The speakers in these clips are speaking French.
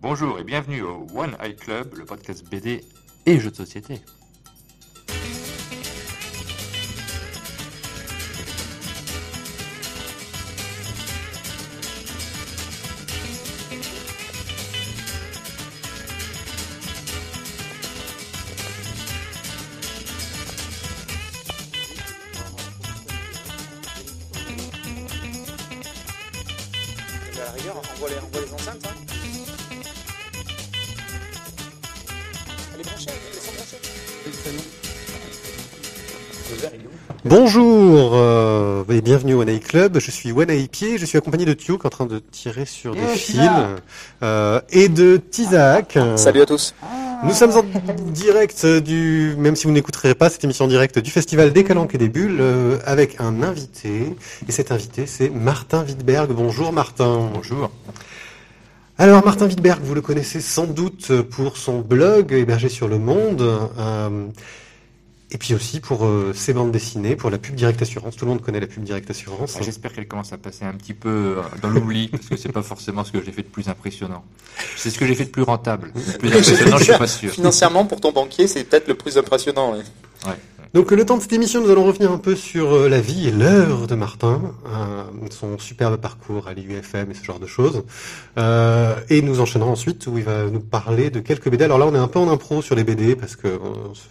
Bonjour et bienvenue au One Eye Club, le podcast BD et jeux de société. Bienvenue au One Eye Club. Je suis One Eye Pied. Je suis accompagné de Tiouk en train de tirer sur des fils euh, et de Tizak. Salut à tous. Nous sommes en direct du, même si vous n'écouterez pas cette émission en direct du festival des Calanques et des Bulles, euh, avec un invité. Et cet invité, c'est Martin Wittberg. Bonjour Martin. Bonjour. Alors Martin Wittberg, vous le connaissez sans doute pour son blog hébergé sur Le Monde, euh, et puis aussi pour euh, ses bandes dessinées, pour la pub Direct Assurance. Tout le monde connaît la pub Direct Assurance. Ah, J'espère qu'elle commence à passer un petit peu euh, dans l'oubli, parce que c'est pas forcément ce que j'ai fait de plus impressionnant. C'est ce que j'ai fait de plus rentable. Le plus impressionnant, je suis pas sûr. Financièrement, pour ton banquier, c'est peut-être le plus impressionnant. ouais. Ouais. Donc le temps de cette émission, nous allons revenir un peu sur euh, la vie et l'œuvre de Martin, euh, son superbe parcours à l'IUFM et ce genre de choses. Euh, et nous enchaînerons ensuite où il va nous parler de quelques BD. Alors là, on est un peu en impro sur les BD parce que euh,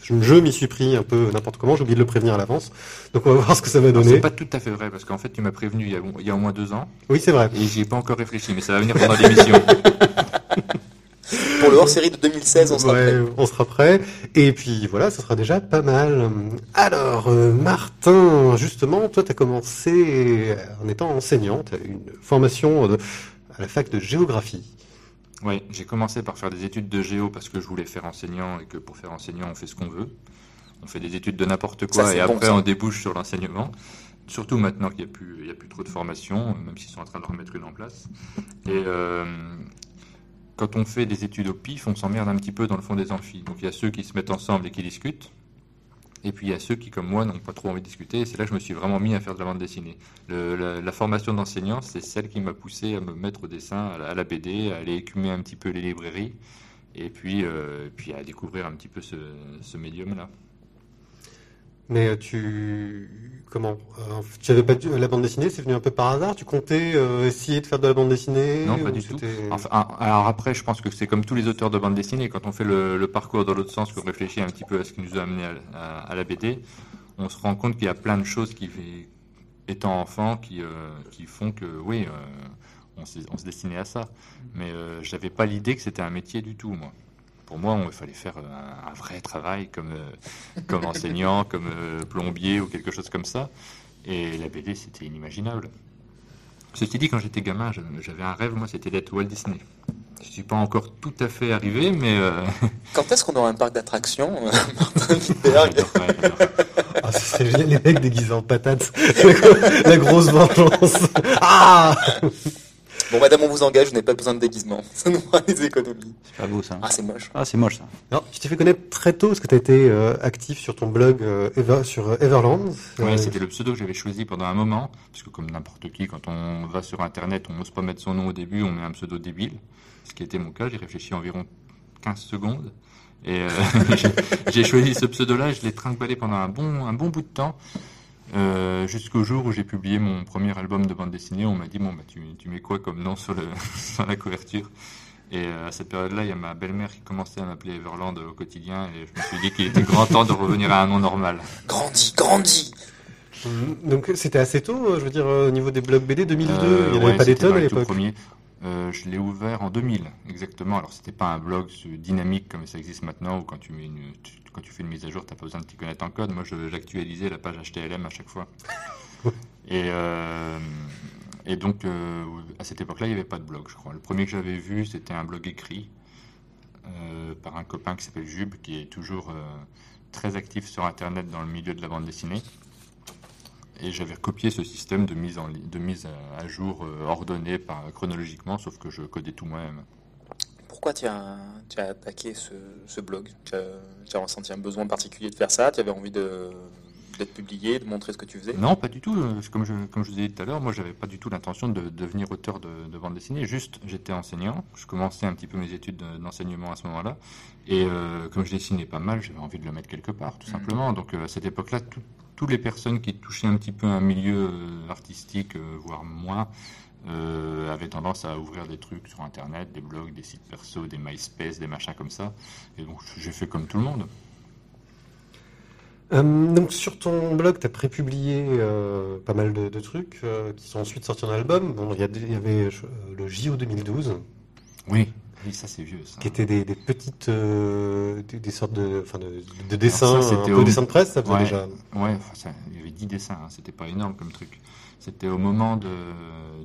je, m'y suis pris un peu n'importe comment. J'ai oublié de le prévenir à l'avance. Donc on va voir ce que ça va donner. C'est pas tout à fait vrai, parce qu'en fait, tu m'as prévenu il y, a, il y a au moins deux ans, Oui, c'est vrai. et j'y ai pas encore réfléchi, mais ça va venir pendant l'émission. Pour le hors-série de 2016, on sera Ouais, prêt. on sera prêt. Et puis voilà, ça sera déjà pas mal. Alors, euh, Martin, justement, toi, tu as commencé en étant enseignant. Tu as une formation à la fac de géographie. Oui, j'ai commencé par faire des études de géo parce que je voulais faire enseignant et que pour faire enseignant, on fait ce qu'on veut. On fait des études de n'importe quoi Ça, et bon, après ça. on débouche sur l'enseignement. Surtout maintenant qu'il n'y a, plus- il y a plus trop de formation, même s'ils sont en train de remettre une en place. Et euh, quand on fait des études au pif, on s'emmerde un petit peu dans le fond des amphis. Donc il y a ceux qui se mettent ensemble et qui discutent. Et puis il y a ceux qui, comme moi, n'ont pas trop envie de discuter. Et c'est là que je me suis vraiment mis à faire de la bande dessinée. La, formation d'enseignant, c'est celle qui m'a poussé à me mettre au dessin, à la, BD, à aller écumer un petit peu les librairies, et puis, euh, à découvrir un petit peu ce, ce médium-là. Mais euh, tu comment euh, Tu avais pas dû- la bande dessinée, c'est venu un peu par hasard? Tu comptais euh, essayer de faire de la bande dessinée Non, pas du tout. Enfin, ah, alors après, je pense que c'est comme tous les auteurs de bande dessinée, quand on fait le, le parcours dans l'autre sens, qu'on réfléchit un petit peu à ce qui nous a amené à, à- à la BD, on se rend compte qu'il y a plein de choses qui, étant enfant, qui, euh, qui font que, oui, euh, on, on se destinait à ça. Mais euh, j'avais pas l'idée que c'était un métier du tout, moi. Pour moi, il fallait faire un, un vrai travail comme, euh, comme enseignant, comme euh, plombier ou quelque chose comme ça. Et la BD, c'était inimaginable. Ceci dit, quand j'étais gamin, j'avais un rêve, moi, c'était d'être Walt Disney. Je suis pas encore tout à fait arrivé, mais euh, Quand est-ce qu'on aura un parc d'attractions Martin. Ah, c'est les mecs déguisés en patates. la grosse vengeance. Ah Bon, madame, on vous engage, vous n'avez pas besoin de déguisement. Ça nous fera des économies. C'est pas beau ça. Ah, c'est moche. Ah, c'est moche ça. Alors, tu t'es fait connaître très tôt parce que tu as été euh, actif sur ton blog euh, sur euh, Everland. Euh, c'était le pseudo que j'avais choisi pendant un moment, parce que comme n'importe qui, quand on va sur Internet, on n'ose pas mettre son nom au début, on met un pseudo débile, ce qui était mon cas, j'ai réfléchi environ 15 secondes, et euh, j'ai- choisi ce pseudo-là, et je l'ai trinqué pendant un bon, un bon bout de temps, euh, jusqu'au jour où j'ai publié mon premier album de bande dessinée, on m'a dit, bon, bah, tu, tu mets quoi comme nom sur, le, sur la couverture? Et euh, à cette période-là, il y a ma belle-mère qui commençait à m'appeler Everland au quotidien, et je me suis dit qu'il était grand temps de revenir à un nom normal. Grandis, grandis Mm, Donc c'était assez tôt, euh, je veux dire, euh, au niveau des blogs BD, 2002, Euh, il n'y en ouais, avait pas des tonnes à l'époque. Euh, je l'ai ouvert en 2000, exactement. Alors, c'était pas un blog dynamique comme ça existe maintenant, où quand tu, mets une, tu- quand tu fais une mise à jour, t'as pas besoin de t'y connaître en code. Moi, je- j'actualisais la page HTML à chaque fois. et, euh, et donc, euh, à cette époque-là, il n'y avait pas de blog, je crois. Le premier que j'avais vu, c'était un blog écrit par un copain qui s'appelle Jube, qui est toujours très actif sur Internet dans le milieu de la bande dessinée. Et j'avais copié ce système de mise, en, de mise à, jour euh, ordonné par, chronologiquement, sauf que je codais tout moi-même. Pourquoi tu as, tu as attaqué ce, ce blog? Tu as, tu as ressenti un besoin particulier de faire ça? Tu avais envie de, d'être publié, de montrer ce que tu faisais? Non, pas du tout. Euh, Comme je, comme je vous ai dit tout à l'heure, moi, j'avais pas du tout l'intention de devenir auteur de, de bande dessinée. Juste, j'étais enseignant. Je commençais un petit peu mes études de- d'enseignement à ce moment-là. Et euh, comme je dessinais pas mal, j'avais envie de le mettre quelque part, tout Mhm. simplement. Donc, euh, à cette époque-là, tout- toutes les personnes qui touchaient un petit peu un milieu euh, artistique, euh, voire moins, euh, avaient tendance à ouvrir des trucs sur Internet, des blogs, des sites perso, des MySpace, des machins comme ça. Et donc, j'ai fait comme tout le monde. Euh, donc sur ton blog, tu as prépublié euh, pas mal de, de trucs qui sont ensuite sortis en album. Bon, il y, y avait le JO 2012, Oui, oui, ça c'est vieux. Ça. qui était des, des petites, euh, des, des sortes de, enfin de, de dessins, ça, un c'était peu au- dessin de presse, ça faisait Ouais. déjà. Ouais, enfin, ça- il y avait 10 dessins, hein, c'était pas énorme comme truc. C'était au moment de,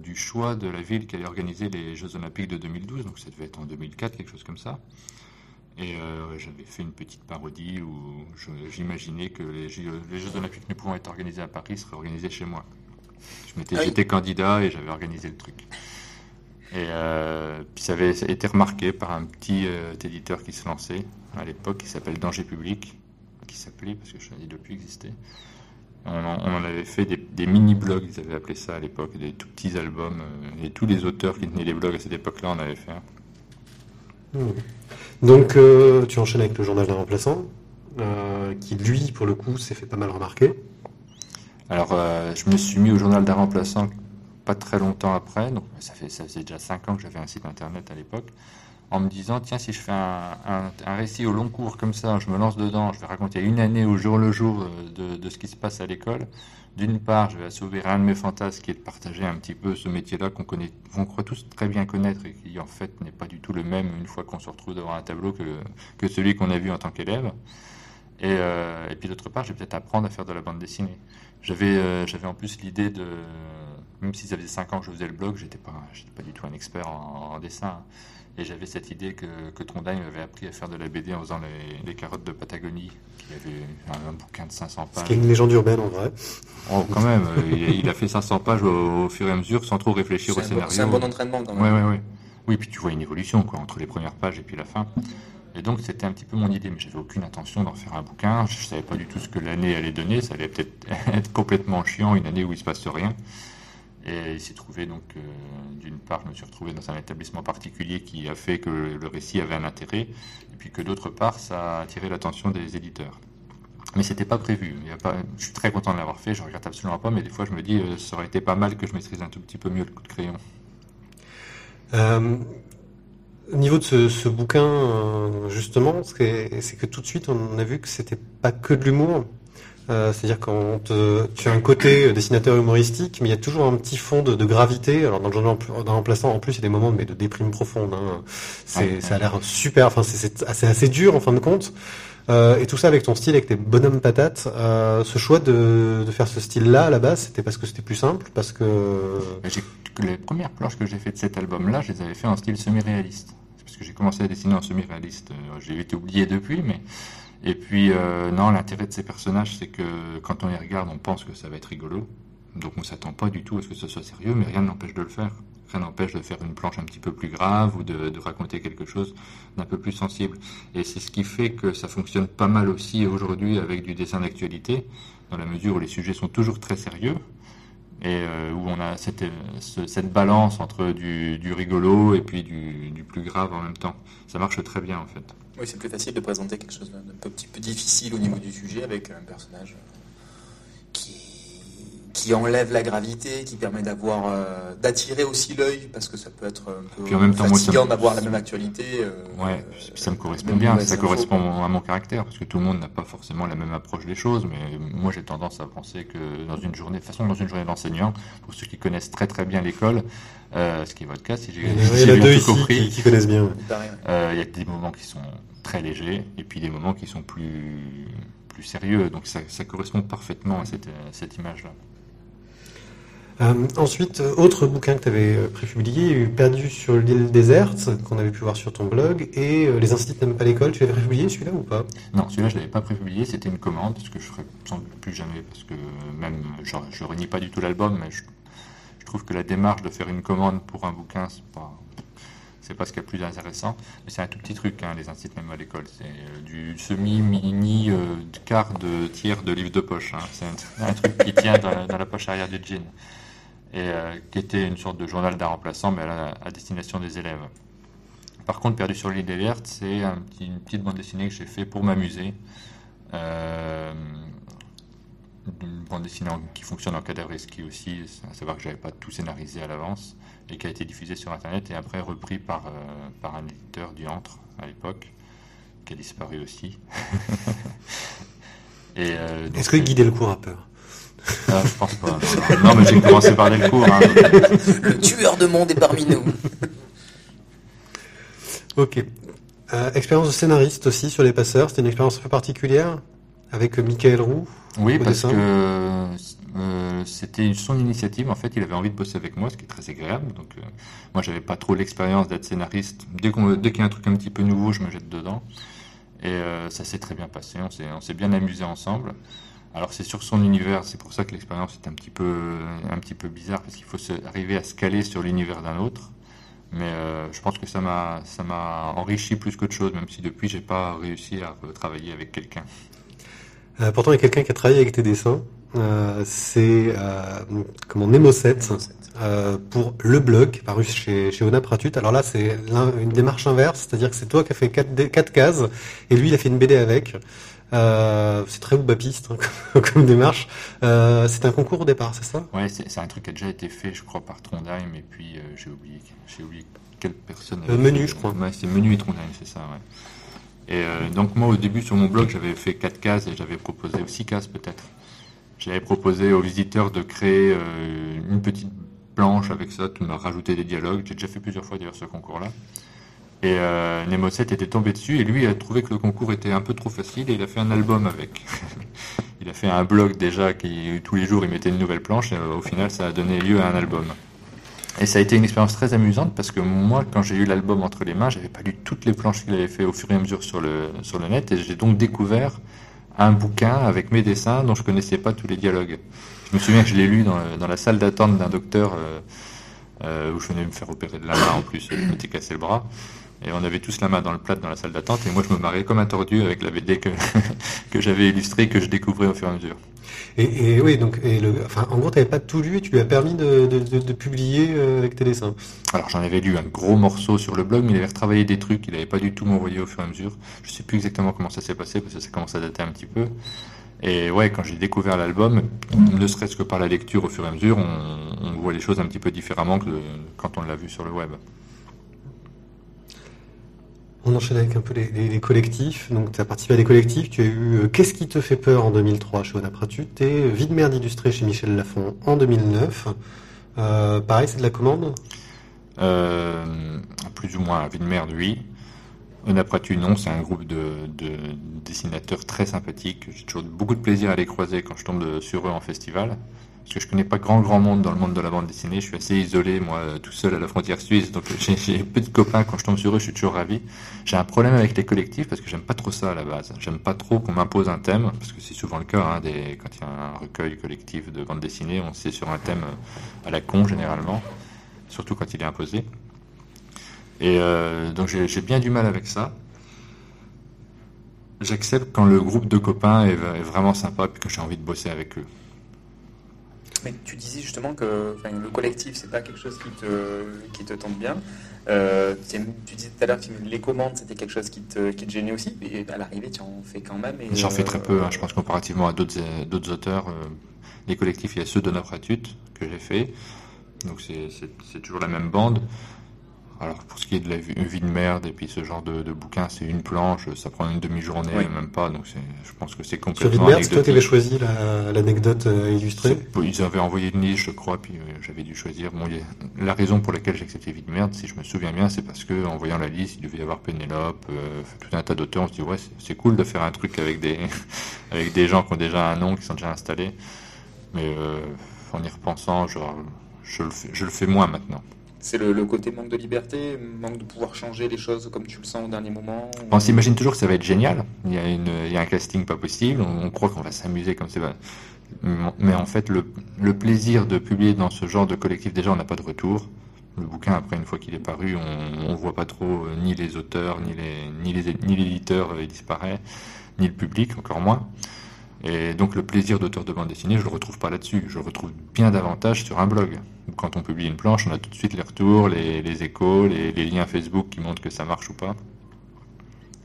du choix de la ville qui allait organiser les Jeux Olympiques de 2012, donc ça devait être en 2004, quelque chose comme ça. Et euh, j'avais fait une petite parodie où j'imaginais que les Jeux, les Jeux Olympiques ne pouvant être organisés à Paris seraient organisés chez moi. Je m'étais- Ah oui. J'étais candidat et j'avais organisé le truc. Et euh, puis ça avait été remarqué par un petit euh, éditeur qui se lançait à l'époque, qui s'appelle Danger Public, qui s'appelait, parce que je ne doit plus exister. On en, on en avait fait des, des mini-blogs, ils avaient appelé ça à l'époque, des tout petits albums. euh, et tous les auteurs qui tenaient les blogs à cette époque-là en avaient fait un. Hmm. Donc tu enchaînes avec le journal d'un remplaçant, qui lui, pour le coup, s'est fait pas mal remarquer. Alors, je me suis mis au journal d'un remplaçant pas très longtemps après, donc ça, fait, faisait déjà 5 ans que j'avais un site internet à l'époque, en me disant, tiens, si je fais un, récit au long cours comme ça, je me lance dedans, je vais raconter une année au jour le jour euh, de, ce qui se passe à l'école. D'une part, je vais assouvir un de mes fantasmes qui est de partager un petit peu ce métier-là qu'on connaît, qu'on croit tous très bien connaître et qui en fait n'est pas du tout le même une fois qu'on se retrouve devant un tableau que, celui qu'on a vu en tant qu'élève. Et, euh, et puis d'autre part, je vais peut-être apprendre à faire de la bande dessinée. J'avais euh, en plus l'idée de, même si ça faisait 5 ans que je faisais le blog, j'étais pas, j'étais pas du tout un expert en, en dessin. hein. Et j'avais cette idée que, que Trondheim m'avait appris à faire de la BD en faisant les, les carottes de Patagonie, qui avait un, un bouquin de 500 Ce pages. qui est une légende urbaine en vrai. Oh, quand même, euh, il, il a fait 500 pages au, au fur et à mesure sans trop réfléchir au bon, scénario. c'est un bon entraînement quand même. Ouais, ouais, ouais. Oui, puis tu vois une évolution quoi, entre les premières pages et puis la fin. Et donc c'était un petit peu mon idée, mais j'avais aucune intention d'en faire un bouquin. Je savais pas du tout ce que l'année allait donner. Ça allait peut-être être complètement chiant, une année où il se passe rien. Et il s'est trouvé donc, euh, d'une part, je me suis retrouvé dans un établissement particulier qui a fait que le récit avait un intérêt, et puis que d'autre part, ça a attiré l'attention des éditeurs. Mais c'était pas prévu. Je suis très content de l'avoir fait, je regrette absolument pas, mais des fois je me dis, euh, ça aurait été pas mal que je maîtrise un tout petit peu mieux le coup de crayon. Euh, au niveau de ce, ce bouquin, justement, c'est que tout de suite, on a vu que c'était pas que de l'humour. Euh, C'est-à-dire quand te- tu as un côté dessinateur humoristique, mais il y a toujours un petit fond de, de gravité. Alors dans le journal d'un remplaçant, en plus, il y a des moments mais de déprime profonde. Hein. Ouais, ça a l'air super. Enfin, c'est- assez, assez dur en fin de compte. Euh, et tout ça avec ton style, avec tes bonhommes patates. Euh, ce choix de, de faire ce style-là à la base, c'était parce que c'était plus simple, parce que Les premières planches que j'ai faites de cet album-là, je les avais fait en style semi-réaliste. Parce que j'ai commencé à dessiner en semi-réaliste. J'ai été oublié depuis, mais. Et puis, euh, non, l'intérêt de ces personnages, c'est que quand on les regarde, on pense que ça va être rigolo. Donc on s'attend pas du tout à ce que ce soit sérieux, mais rien n'empêche de le faire. Rien n'empêche de faire une planche un petit peu plus grave ou de, raconter quelque chose d'un peu plus sensible. Et c'est ce qui fait que ça fonctionne pas mal aussi aujourd'hui avec du dessin d'actualité, dans la mesure où les sujets sont toujours très sérieux et euh, où on a cette, ce- cette balance entre du, rigolo et puis du plus grave en même temps. Ça marche très bien en fait. Oui, c'est plus facile de présenter quelque chose d'un petit peu difficile au niveau du sujet avec un personnage euh, qui, qui enlève la gravité, qui permet d'avoir euh, d'attirer aussi l'œil parce que ça peut être un peu Puis en même temps, fatigant me- d'avoir la même actualité. euh, Ouais, euh, puis ça me correspond bien, ça info. correspond à mon caractère, parce que tout le monde n'a pas forcément la même approche des choses, mais moi j'ai tendance à penser que dans une journée, de toute façon dans une journée d'enseignant, pour ceux qui connaissent très très bien l'école, euh, ce qui est votre cas, si j'ai deux bien tout ici compris, qui, qui connaissent bien. Il paraît, ouais. Euh, Il y a des moments qui sont très légers et puis des moments qui sont plus, plus sérieux. Donc ça, ça correspond parfaitement à cette, cette image-là. Euh, ensuite, euh, autre bouquin que tu avais prépublié, Perdu sur l'île déserte, qu'on avait pu voir sur ton blog, et euh, Les instituts n'aiment pas l'école, tu l'avais prépublié celui-là ou pas? Non, celui-là je l'avais pas prépublié, c'était une commande, parce que je ferai sans doute plus jamais, parce que même, je, je renie pas du tout l'album, mais je, je trouve que la démarche de faire une commande pour un bouquin, c'est pas, c'est pas ce qui est le plus intéressant, mais c'est un tout petit truc, hein, les incite même à l'école. C'est euh, du semi, mini, euh, quart de tiers de livre de poche. Hein. C'est un, truc qui tient dans la, poche arrière du jean. Et euh, qui était une sorte de journal d'un remplaçant, mais à, destination des élèves. Par contre, Perdu sur l'île des c'est un une petite bande dessinée que j'ai fait pour m'amuser. Une bande dessinée qui fonctionne en cadavre qui aussi, à savoir que j'avais pas tout scénarisé à l'avance et qui a été diffusé sur Internet et après repris par, euh, par un éditeur du Entre à l'époque, qui a disparu aussi. Euh, Est-ce que guider le cours a peur? Ah, Je pense pas. Non, mais j'ai commencé par le cours. Hein. le tueur de monde est parmi nous. ok. Euh, expérience de scénariste aussi sur les passeurs, c'était une expérience un peu particulière? Avec Michael Roux. Oui, parce que euh, c'était son initiative. En fait, il avait envie de bosser avec moi, ce qui est très agréable. Donc, euh, moi, j'avais pas trop l'expérience d'être scénariste. Dès qu'il y a un truc un petit peu nouveau, je me jette dedans. Et euh, ça s'est très bien passé. On s'est bien amusé ensemble. Alors, c'est sur son univers. C'est pour ça que l'expérience est un petit peu, un petit peu bizarre parce qu'il faut arriver à se caler sur l'univers d'un autre. Mais je pense que ça m'a, ça m'a enrichi plus qu'autre chose, même si depuis j'ai pas réussi à travailler avec quelqu'un. Pourtant, il y a quelqu'un qui a travaillé avec tes dessins. Euh, c'est euh, comment Nemo 7 euh, pour le blog paru chez, chez Onapratut. Alors là, c'est une démarche inverse, c'est-à-dire que c'est toi qui as fait 4, quatre cases et lui, il a fait une BD avec. Euh, c'est très oubapiste hein, comme, démarche. Euh, c'est un concours au départ, c'est ça? Ouais, c'est un truc qui a déjà été fait, je crois, par Trondheim, et puis j'ai oublié, oublié quelle personne. menu, je crois. Ouais, c'est Menu et Trondheim, c'est ça. Ouais. Et donc moi, au début, sur mon blog, j'avais fait 4 cases et j'avais proposé 6 cases peut-être. J'avais proposé aux visiteurs de créer euh, une petite planche avec ça, de me rajouter des dialogues. J'ai déjà fait plusieurs fois d'ailleurs ce concours-là. Et euh, Nemo 7 était tombé dessus et lui a trouvé que le concours était un peu trop facile et il a fait un album avec. il a fait un blog déjà qui tous les jours il mettait une nouvelle planche et euh, au final ça a donné lieu à un album. Et ça a été une expérience très amusante parce que moi quand j'ai eu l'album entre les mains j'avais pas lu toutes les planches qu'il avait fait au fur et à mesure sur le, sur le net et j'ai donc découvert un bouquin avec mes dessins dont je connaissais pas tous les dialogues. Je me souviens que je l'ai lu dans, dans, la salle d'attente d'un docteur euh, euh, où je venais me faire opérer de la main en plus, je m'étais cassé le bras. Et on avait tous la main dans le plat dans la salle d'attente et moi je me marrais comme un tordu avec la BD que, que j'avais illustrée que je découvrais au fur et à mesure. Et, oui, donc, et le, enfin, en gros, tu n'avais pas tout lu et tu lui as permis de, de, publier euh, avec tes dessins. Alors, j'en avais lu un gros morceau sur le blog, mais il avait retravaillé des trucs, il n'avait pas du tout m'envoyé au fur et à mesure. Je sais plus exactement comment ça s'est passé, parce que ça commence à dater un petit peu. Et ouais, quand j'ai découvert l'album, ne serait-ce que par la lecture au fur et à mesure, on, on voit les choses un petit peu différemment que quand on l'a vu sur le web. On enchaîne avec un peu les, collectifs. Donc, tu as participé à des collectifs. Tu as eu euh, Qu'est-ce qui te fait peur en 2003 chez Onapratut et Vie de merde illustrée chez Michel Lafon en 2009. Euh, pareil, c'est de la commande? Euh, Plus ou moins. Vie de merde, oui. Onapratut, non. C'est un groupe de, dessinateurs très sympathiques. J'ai toujours beaucoup de plaisir à les croiser quand je tombe sur eux en festival parce que je connais pas grand grand monde dans le monde de la bande dessinée. Je suis assez isolé, moi, tout seul à la frontière suisse. Donc j'ai peu de copains. Quand je tombe sur eux, je suis toujours ravi. J'ai un problème avec les collectifs parce que j'aime pas trop ça à la base. J'aime pas trop qu'on m'impose un thème, parce que c'est souvent le cas. Hein, des, quand il y a un recueil collectif de bande dessinée, on sait sur un thème à la con généralement, surtout quand il est imposé. Et euh, donc j'ai bien du mal avec ça. J'accepte quand le groupe de copains est, est vraiment sympa et que j'ai envie de bosser avec eux. Mais tu disais justement que le collectif, c'est pas quelque chose qui te, qui te tente bien. Euh, tu disais tout à l'heure que les commandes, c'était quelque chose qui te, qui te gênait aussi. Et à l'arrivée, tu en fais quand même. J'en fais très peu. Hein. Je pense comparativement à d'autres auteurs, euh, les collectifs, il y a ceux de Nafratut que j'ai fait. Donc c'est toujours la même bande. Alors pour ce qui est de la vie de merde et puis ce genre de, de bouquin, c'est une planche, ça prend une demi-journée, même pas, donc je pense que c'est complètement. Sur vie de merde, toi qui avais choisi l'anecdote euh, illustrée Ils avaient envoyé une liste, je crois, puis euh, j'avais dû choisir. Bon, la raison pour laquelle j'ai accepté Vie de merde, si je me souviens bien, c'est parce que en voyant la liste, il devait y avoir Pénélope, euh, tout un tas d'auteurs. On se dit ouais, c'est cool de faire un truc avec des avec des gens qui ont déjà un nom, qui sont déjà installés. Mais en y repensant, genre, je le fais, je le fais moins maintenant. C'est le, côté manque de liberté, manque de pouvoir changer les choses comme tu le sens au dernier moment On s'imagine toujours que ça va être génial. Il y a, une, il y a un casting pas possible. On, croit qu'on va s'amuser comme c'est. Mais en fait, le, le, plaisir de publier dans ce genre de collectif, déjà, on n'a pas de retour. Le bouquin, après, une fois qu'il est paru, on ne voit pas trop ni les auteurs, ni les ni les ni l'éditeur, il disparaît, ni le public, encore moins. Et donc le plaisir d'auteur de bande dessinée, je le retrouve pas là-dessus. Je le retrouve bien davantage sur un blog. Quand on publie une planche, on a tout de suite les retours, les, échos, les, liens Facebook qui montrent que ça marche ou pas.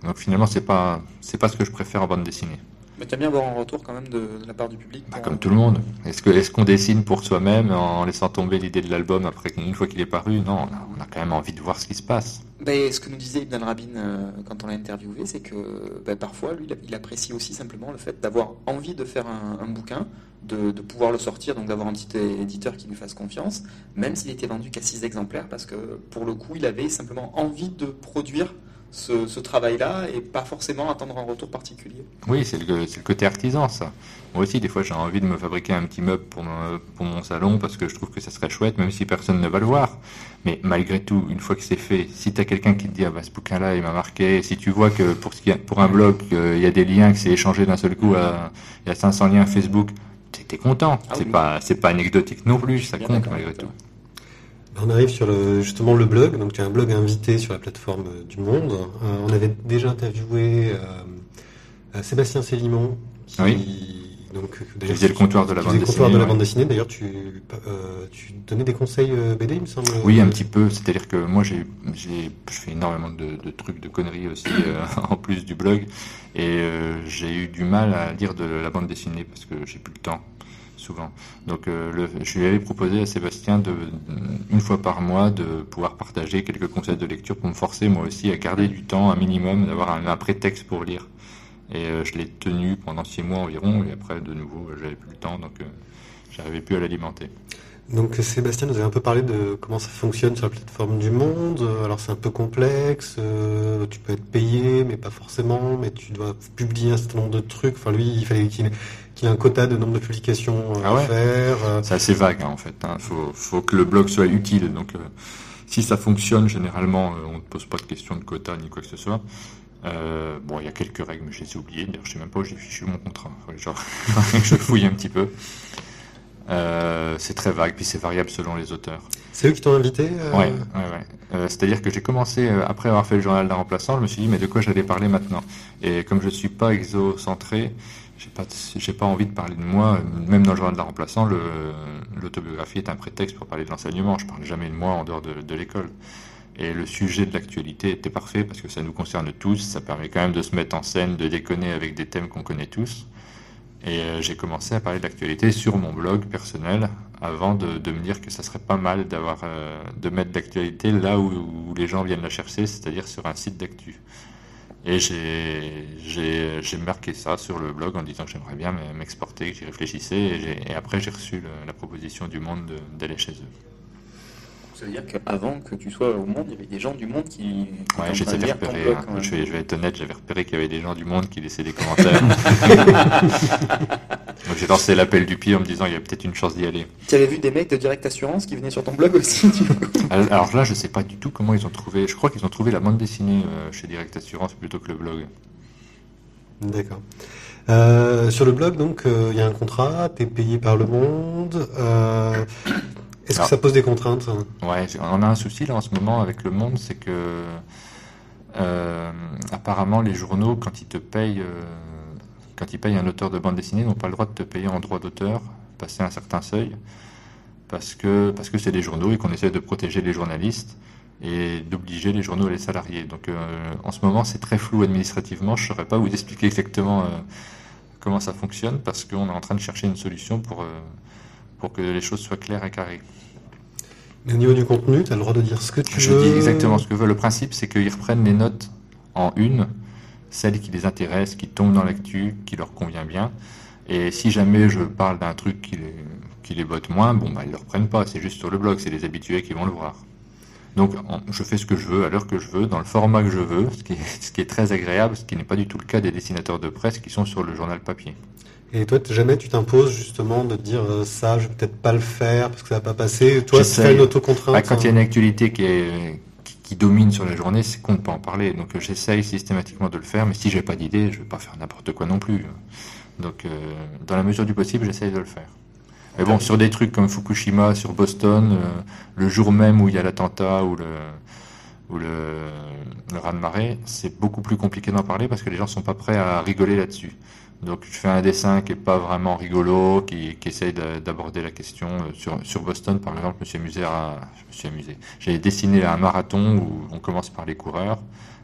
Donc finalement, c'est pas c'est pas ce que je préfère en bande dessinée. Mais tu aimes bien avoir un retour quand même de, la part du public bah, Comme tout le monde. Est-ce qu'on dessine pour soi-même en laissant tomber l'idée de l'album après une fois qu'il est paru? Non, on a, quand même envie de voir ce qui se passe. Bah, ce que nous disait Ibn Rabin euh, quand on l'a interviewé, c'est que bah, parfois, lui, il apprécie aussi simplement le fait d'avoir envie de faire un, bouquin, de, pouvoir le sortir, donc d'avoir un petit éditeur qui lui fasse confiance, même s'il était vendu qu'à 6 exemplaires, parce que pour le coup, il avait simplement envie de produire ce, travail-là et pas forcément attendre un retour particulier. Oui, c'est le, le, côté artisan, ça. Moi aussi, des fois, j'ai envie de me fabriquer un petit meuble pour mon, pour mon salon parce que je trouve que ça serait chouette, même si personne ne va le voir. Mais malgré tout, une fois que c'est fait, si tu as quelqu'un qui te dit ah bah, ce bouquin-là, il m'a marqué, si tu vois que pour, pour un blog, il y a des liens, que c'est échangé d'un seul coup, il y a 500 liens Facebook, tu es content. Ah c'est pas, pas anecdotique non plus, ça compte malgré tout. On arrive sur le, justement le blog. Donc, tu as un blog invité sur la plateforme du Monde. Euh, on avait déjà interviewé euh, euh, Sébastien Célimon, qui, donc, faisait le comptoir de la bande dessinée. de la bande dessinée. D'ailleurs, tu, tu donnais des conseils BD, il me semble. Oui, un petit peu. C'est-à-dire que moi, j'ai, je fais énormément de, trucs, de conneries aussi, en plus du blog. Et j'ai eu du mal à lire de la bande dessinée parce que j'ai plus le temps Donc euh, je lui avais proposé à Sébastien de, une fois par mois de pouvoir partager quelques conseils de lecture pour me forcer moi aussi à garder du temps, un minimum, d'avoir un, prétexte pour lire. Et euh, je l'ai tenu pendant six mois environ, et après de nouveau j'avais plus le temps, donc euh, j'arrivais plus à l'alimenter. Donc Sébastien nous avait un peu parlé de comment ça fonctionne sur la plateforme du Monde. Alors c'est un peu complexe, tu peux être payé mais pas forcément, mais tu dois publier un certain nombre de trucs. Enfin lui il fallait qu'il qu'il y a un quota de nombre de publications euh, ah à faire. Euh. C'est assez vague hein, en fait. Il hein. faut, que le blog soit utile. Donc euh, si ça fonctionne, généralement, on ne pose pas de question de quota ni quoi que ce soit. bon, il y a quelques règles, mais je les ai oubliées. D'ailleurs, je sais même pas où j'ai fichu mon contrat. Genre, je fouille un petit peu. C'est très vague, puis c'est variable selon les auteurs. C'est eux qui t'ont invité Oui, ouais, ouais, C'est-à-dire que j'ai commencé, après avoir fait le journal d'un remplaçant, je me suis dit, mais de quoi j'allais parler maintenant? Et comme je ne suis pas exocentré, j'ai pas, j'ai pas envie de parler de moi, même dans le journal de la remplaçant, l'autobiographie est un prétexte pour parler de l'enseignement. Je parle jamais de moi en dehors de, l'école. Et le sujet de l'actualité était parfait parce que ça nous concerne tous. Ça permet quand même de se mettre en scène, de déconner avec des thèmes qu'on connaît tous. Et euh, j'ai commencé à parler de l'actualité sur mon blog personnel avant de, me dire que ça serait pas mal d'avoir, euh, de mettre l'actualité là où, les gens viennent la chercher, c'est-à-dire sur un site d'actu. Et j'ai marqué ça sur le blog en disant que j'aimerais bien m'exporter, que j'y réfléchissais. Et, après, j'ai reçu la proposition du monde d'aller chez eux. Ça veut dire qu'avant que tu sois au monde, il y avait des gens du monde qui. Ouais, j'ai repéré. Hein. je, vais, je, vais, être honnête, j'avais repéré qu'il y avait des gens du monde qui laissaient des commentaires. Donc j'ai lancé l'appel du pied en me disant il y a peut-être une chance d'y aller. Tu avais vu des mecs de Direct Assurance qui venaient sur ton blog aussi Alors là, je sais pas du tout comment ils ont trouvé. Je crois qu'ils ont trouvé la bande dessinée euh, chez Direct Assurance plutôt que le blog. D'accord. Euh, sur le blog, donc, euh, il y a un contrat, tu es payé par le monde. Est-ce que ça pose des contraintes Ouais, on a un souci là en ce moment avec le monde, c'est que apparemment les journaux, quand ils te payent quand ils payent un auteur de bande dessinée, n'ont pas le droit de te payer en droit d'auteur, passer un certain seuil, parce que parce que c'est des journaux et qu'on essaie de protéger les journalistes et d'obliger les journaux à les salarier. Donc euh, en ce moment, c'est très flou administrativement. Je ne saurais pas vous expliquer exactement euh, comment ça fonctionne, parce qu'on est en train de chercher une solution pour, euh, pour que les choses soient claires et carrées. Mais au niveau du contenu, tu as le droit de dire ce que tu veux. Je dis exactement ce que je veux. Le principe, c'est qu'ils reprennent les notes en une celles qui les intéressent, qui tombent dans l'actu, qui leur convient bien. Et si jamais je parle d'un truc qui les, qui les botte moins, bon, bah, ils ne le reprennent pas. C'est juste sur le blog, c'est les habitués qui vont le voir. Donc, je fais ce que je veux, à l'heure que je veux, dans le format que je veux, ce qui est, ce qui est très agréable, ce qui n'est pas du tout le cas des dessinateurs de presse qui sont sur le journal papier. Et toi, jamais tu t'imposes justement de dire euh, ça, je vais peut-être pas le faire parce que ça va pas passer. Toi, c'est une autocontrainte. Bah, quand il y a une actualité qui est, qui domine sur la journée, c'est qu'on ne peut en parler. Donc euh, j'essaye systématiquement de le faire, mais si j'ai pas d'idée, je vais pas faire n'importe quoi non plus. Donc euh, dans la mesure du possible, j'essaye de le faire. Mais bon, sur des trucs comme Fukushima, sur Boston, le jour même où il y a l'attentat ou le, ou le, le raz-de-marée, c'est beaucoup plus compliqué d'en parler parce que les gens sont pas prêts à rigoler là-dessus. Donc je fais un dessin qui est pas vraiment rigolo, qui, qui essaye de- d'aborder la question. Euh, Sur, sur Boston, par exemple, je me suis amusé je me suis amusé. J'ai dessiné un marathon où on commence par les coureurs.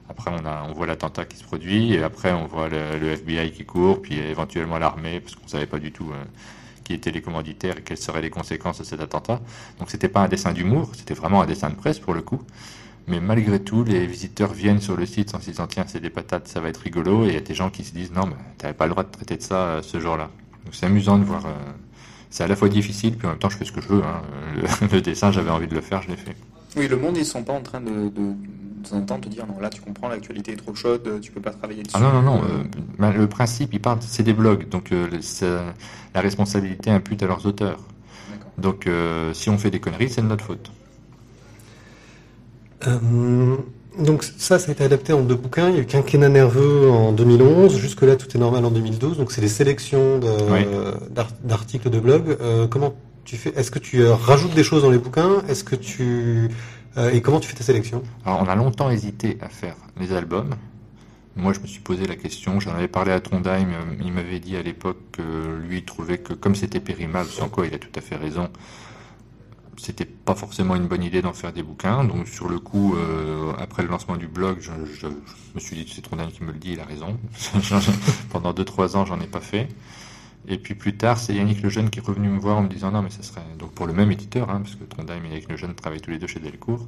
Après, on, a, on voit l'attentat qui se produit, et après, on voit le, le FBI qui court, puis éventuellement l'armée, parce qu'on savait pas du tout euh, qui étaient les commanditaires et quelles seraient les conséquences de cet attentat. Donc, c'était pas un dessin d'humour, c'était vraiment un dessin de presse pour le coup. Mais malgré tout, les visiteurs viennent sur le site en se disant tiens, c'est des patates, ça va être rigolo. Et il y a des gens qui se disent non, mais t'avais pas le droit de traiter de ça euh, ce jour-là. Donc c'est amusant de voir. euh, c'est à la fois difficile, puis en même temps, je fais ce que je veux. hein. Le, le dessin, j'avais envie de le faire, je l'ai fait. Oui, le monde, ils sont pas en train de, de, de temps dire non, là tu comprends, l'actualité est trop chaude, tu peux pas travailler dessus. Ah non, non, non. euh, bah, le principe, ils partent, c'est des blogs. Donc la responsabilité impute à leurs auteurs. Donc si on fait des conneries, c'est de notre faute. Euh, donc ça, ça a été adapté en deux bouquins. Il y a eu Quinquennat nerveux en 2011. Jusque-là, tout est normal en 2012. Donc c'est des sélections de- Oui. d'articles de blog. Euh, comment tu fais Est-ce que tu euh, rajoutes des choses dans les bouquins? Est-ce que tu euh, et comment tu fais ta sélection? Alors, on a longtemps hésité à faire les albums. Moi, je me suis posé la question. J'en avais parlé à Trondheim. Il m'avait dit à l'époque que lui, il trouvait que comme c'était périmable, sans quoi il a tout à fait raison, c'était pas forcément une bonne idée d'en faire des bouquins. Donc, sur le coup, euh, après le lancement du blog, je, me suis dit, c'est Trondheim qui me le dit, il a raison. Pendant 2-3 ans, j'en ai pas fait. Et puis plus tard, c'est Yannick Lejeune qui est revenu me voir en me disant non, mais ça serait donc pour le même éditeur, hein, parce que Trondheim et Yannick Lejeune travaillent tous les deux chez Delcourt.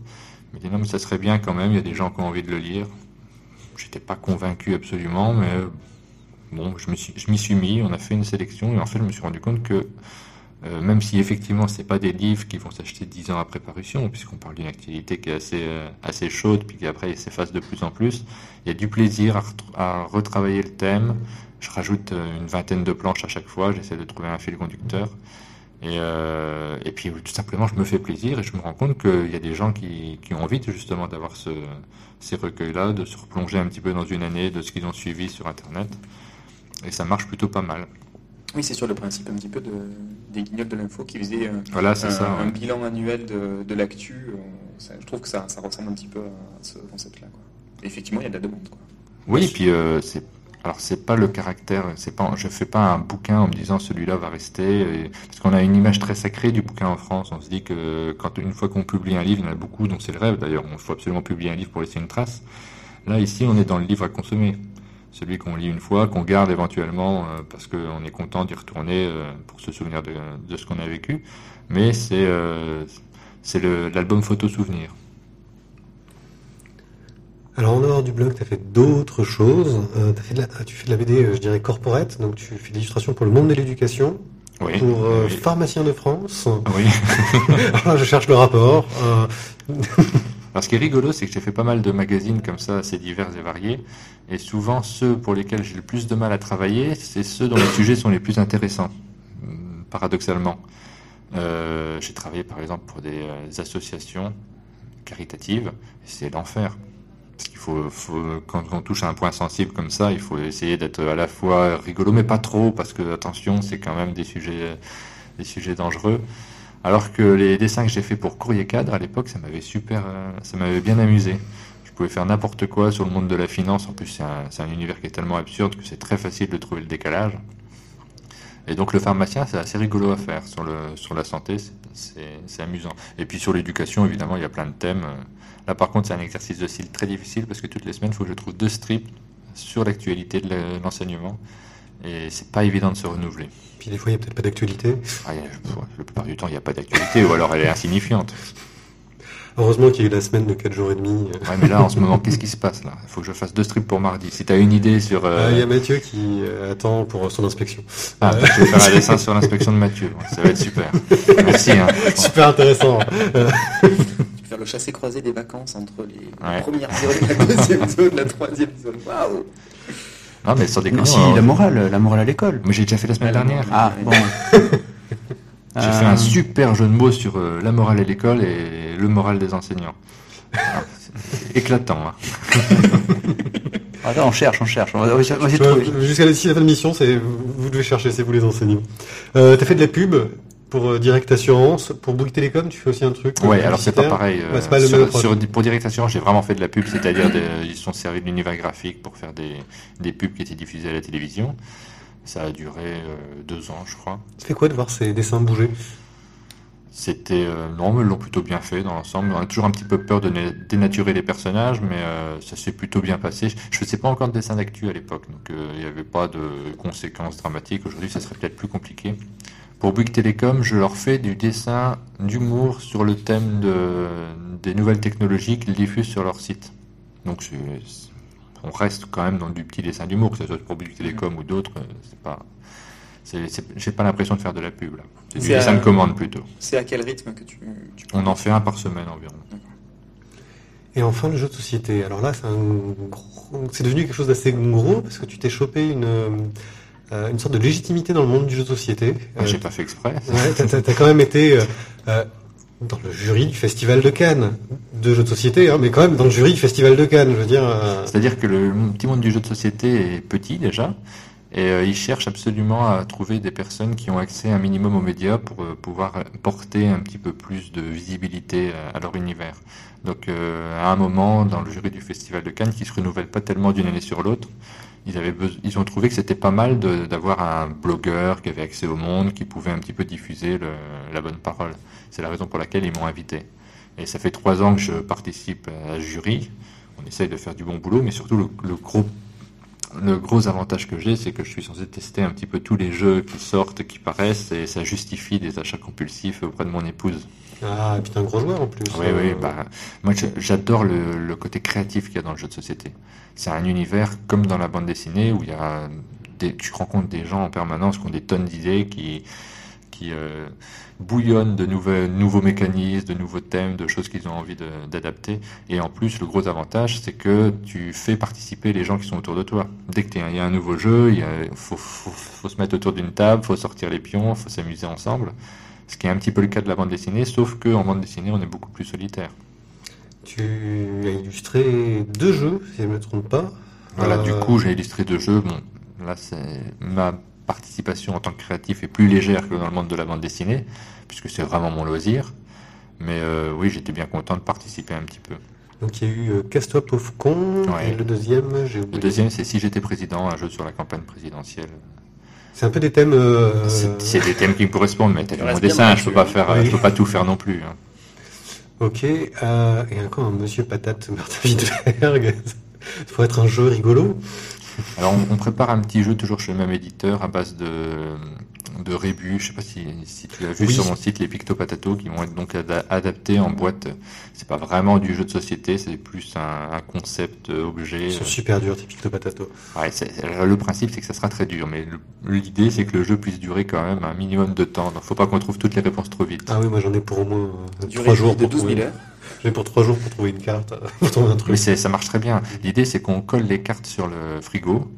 Il m'a dit non, mais ça serait bien quand même. Il y a des gens qui ont envie de le lire. J'étais pas convaincu absolument, mais euh, bon, je me suis, m'y suis mis. On a fait une sélection et en fait, je me suis rendu compte que euh, même si effectivement c'est pas des livres qui vont s'acheter dix ans après parution, puisqu'on parle d'une activité qui est assez euh, assez chaude, puis qui après s'efface de plus en plus, il y a du plaisir à, retr- à retravailler le thème. Je rajoute euh, une vingtaine de planches à chaque fois. J'essaie de trouver un fil conducteur. Et, puis tout simplement, je me fais plaisir et je me rends compte qu'il y a des gens qui, ont envie justement d'avoir ce, ces recueils-là, de se replonger un petit peu dans une année de ce qu'ils ont suivi sur Internet. Et ça marche plutôt pas mal. Oui, c'est sur le principe un petit peu de, des guignols de l'info qui faisaient euh, Voilà, un, ça. un ouais. bilan annuel de, de l'actu. euh, je trouve que ça, ça ressemble un petit peu à ce concept-là. effectivement, il y a de la demande. Quoi. Oui, et puis euh, c'est alors c'est pas le caractère, c'est pas, je fais pas un bouquin en me disant celui-là va rester, et- parce qu'on a une image très sacrée du bouquin en France. On se dit que quand une fois qu'on publie un livre, il y en a beaucoup, donc c'est le rêve d'ailleurs. Il faut absolument publier un livre pour laisser une trace. Là ici, on est dans le livre à consommer, celui qu'on lit une fois, qu'on garde éventuellement euh, parce qu'on est content d'y retourner euh, pour se souvenir de, de ce qu'on a vécu. Mais c'est euh, l'album photo souvenir. Alors en dehors du blog, tu as fait d'autres choses. Fait de la- tu fais de la BD, je dirais corporate. Donc tu fais de l'illustration pour le monde de l'éducation, Oui. pour euh, oui. Pharmaciens de France. Oui. Alors là, je cherche le rapport. Euh, Alors, ce qui est rigolo, c'est que j'ai fait pas mal de magazines comme ça, assez divers et variés. Et souvent, ceux pour lesquels j'ai le plus de mal à travailler, c'est ceux dont les sujets sont les plus intéressants, hum, paradoxalement. Euh, j'ai travaillé, par exemple, pour des euh, associations caritatives. C'est l'enfer. Parce qu'il faut, faut- quand on touche à un point sensible comme ça, il faut essayer d'être à la fois rigolo, mais pas trop, parce que, attention, c'est quand même des sujets, des sujets dangereux. Alors que les dessins que j'ai fait pour Courrier Cadre à l'époque, ça m'avait super, euh, ça m'avait bien amusé. Je pouvais faire n'importe quoi sur le monde de la finance. En plus, c'est un, un univers qui est tellement absurde que c'est très facile de trouver le décalage. Et donc le pharmacien, c'est assez rigolo à faire sur le sur la santé, c'est- amusant. Et puis sur l'éducation, évidemment, il y a plein de thèmes. Là, par contre, c'est un exercice de style très difficile parce que toutes les semaines, il faut que je trouve deux strips sur l'actualité de l'enseignement. Et c'est pas évident de se renouveler. puis des fois, il n'y a peut-être pas d'actualité. Ah, la plupart du temps, il n'y a pas d'actualité, ou alors elle est insignifiante. Heureusement qu'il y a eu la semaine de 4 jours et demi. Ouais, mais là, en ce moment, qu'est-ce qui se passe là? Il faut que je fasse deux strips pour mardi. Si tu as une idée sur. euh, euh, Il y a Mathieu qui euh, attend pour son inspection. Ah, bah, je vais faire un dessin sur l'inspection de Mathieu. Ça va être super. Merci. Hein. Super intéressant. Tu peux faire le chassé-croisé des vacances entre les Ouais. premières zones, la deuxième zone, la troisième zone. Waouh Non, mais sans déconner. Merci, euh, la morale, la morale à l'école. Moi, j'ai déjà fait la semaine dernière. Ah, bon. J'ai fait un super jeu de mots sur euh, la morale à l'école et le moral des enseignants. Ah, c'est éclatant. Hein. Attends, on cherche, on cherche. On va, on va essayer de tu vois, trouver. Jusqu'à d'ici la fin de mission, c'est vous, vous devez chercher, c'est vous les enseignants. Euh, T'as fait de la pub pour euh, Direct Assurance. Pour Bouygues Télécom, tu fais aussi un truc. euh, Ouais, alors c'est pas pareil. euh, Ouais, c'est pas le sur- même approche. sur- pour Direct Assurance, j'ai vraiment fait de la pub, c'est-à-dire ils sont servis de l'univers graphique pour faire des, des pubs qui étaient diffusées à la télévision. Ça a duré euh, deux ans, je crois. Ça fait quoi de voir ces dessins bouger? C'était euh, non, mais ils l'ont plutôt bien fait dans l'ensemble. On a toujours un petit peu peur de dénaturer les personnages, mais euh, ça s'est plutôt bien passé. Je faisais pas encore de dessin d'actu à l'époque, donc euh, il n'y avait pas de conséquences dramatiques. Aujourd'hui, ça serait peut-être plus compliqué. Pour Bouygues Télécom, je leur fais du dessin d'humour sur le thème de, des nouvelles technologies qu'ils diffusent sur leur site. Donc c'est- on reste quand même dans du petit dessin d'humour, que ce soit pour Bouygues Télécom ou d'autres. euh, C'est pas, c'est- c'est- j'ai pas l'impression de faire de la pub là. C'est du dessin de commande plutôt. C'est à quel rythme que tu, tu On en fait un par semaine environ. Et enfin, le jeu de société. Alors là, c'est un gros- c'est devenu quelque chose d'assez gros parce que tu t'es chopé une, euh, une sorte de légitimité dans le monde du jeu de société. Euh, J'ai pas fait exprès. Ouais, t'as, quand même été euh, euh, dans le jury du Festival de Cannes, de jeux de société, hein, mais quand même dans le jury du Festival de Cannes, je veux dire. euh, C'est-à-dire que le petit monde du jeu de société est petit déjà, et euh, ils cherchent absolument à trouver des personnes qui ont accès un minimum aux médias pour euh, pouvoir porter un petit peu plus de visibilité euh, à leur univers. Donc à un moment, dans le jury du Festival de Cannes, qui se renouvelle pas tellement d'une année sur l'autre, ils, avaient ils ont trouvé que c'était pas mal d'avoir un blogueur qui avait accès au monde, qui pouvait un petit peu diffuser la bonne parole. C'est la raison pour laquelle ils m'ont invité. Et ça fait trois ans que je participe à jury. On essaye de faire du bon boulot, mais surtout le, le gros, le gros avantage que j'ai, c'est que je suis censé tester un petit peu tous les jeux qui sortent, qui paraissent, et ça justifie des achats compulsifs auprès de mon épouse. Ah, et puis t'es un gros joueur en plus. Oui, Euh, oui, bah, moi j'adore le, le côté créatif qu'il y a dans le jeu de société. C'est un univers comme dans la bande dessinée où il y a des, tu rencontres des gens en permanence qui ont des tonnes d'idées, qui, qui euh, bouillonnent de nouvelles, nouveaux mécanismes, de nouveaux thèmes, de choses qu'ils ont envie d'adapter. Et en plus, le gros avantage, c'est que tu fais participer les gens qui sont autour de toi. Dès qu'il y a un nouveau jeu, il y a- faut, faut, faut se mettre autour d'une table, faut sortir les pions, faut s'amuser ensemble. Ce qui est un petit peu le cas de la bande dessinée, sauf qu'en bande dessinée, on est beaucoup plus solitaire. Tu as illustré deux jeux, si je ne me trompe pas. Voilà, Euh, du coup, j'ai illustré deux jeux. Bon, là, c'est ma participation en tant que créatif est plus légère que dans le monde de la bande dessinée, puisque c'est vraiment mon loisir. Mais euh, oui, j'étais bien content de participer un petit peu. Donc il y a eu euh, Casse-toi pauvre con, Ouais. et le deuxième, j'ai oublié. Le deuxième, c'est Si j'étais président, un jeu sur la campagne présidentielle. C'est un peu des thèmes. euh, C'est des thèmes qui me correspondent, mais t'as vu mon dessin, je peux pas faire, Oui. je peux pas tout faire non plus. hein. Ok, euh, et encore un Monsieur Patate, Martin Wittberg. Il faut être un jeu rigolo. Alors, on, on prépare un petit jeu toujours chez le même éditeur à base de, de rébus. Je sais pas si, si tu as vu Oui. sur mon site les Picto Patato qui vont être donc ada- adaptés en boîte. C'est pas vraiment du jeu de société, c'est plus un, un concept euh, objet. Ils sont super durs, typiques de Patato. Ouais, le principe c'est que ça sera très dur, mais l'idée c'est que le jeu puisse durer quand même un minimum de temps. Donc, faut pas qu'on trouve toutes les réponses trop vite. Ah oui, moi j'en ai pour au moins euh, Durée trois de jours de pour 12 000 trouver. heures. J'en ai pour trois jours pour trouver une carte, euh, pour trouver un Mais truc. c'est- ça marche très bien. L'idée, c'est qu'on colle les cartes sur le frigo.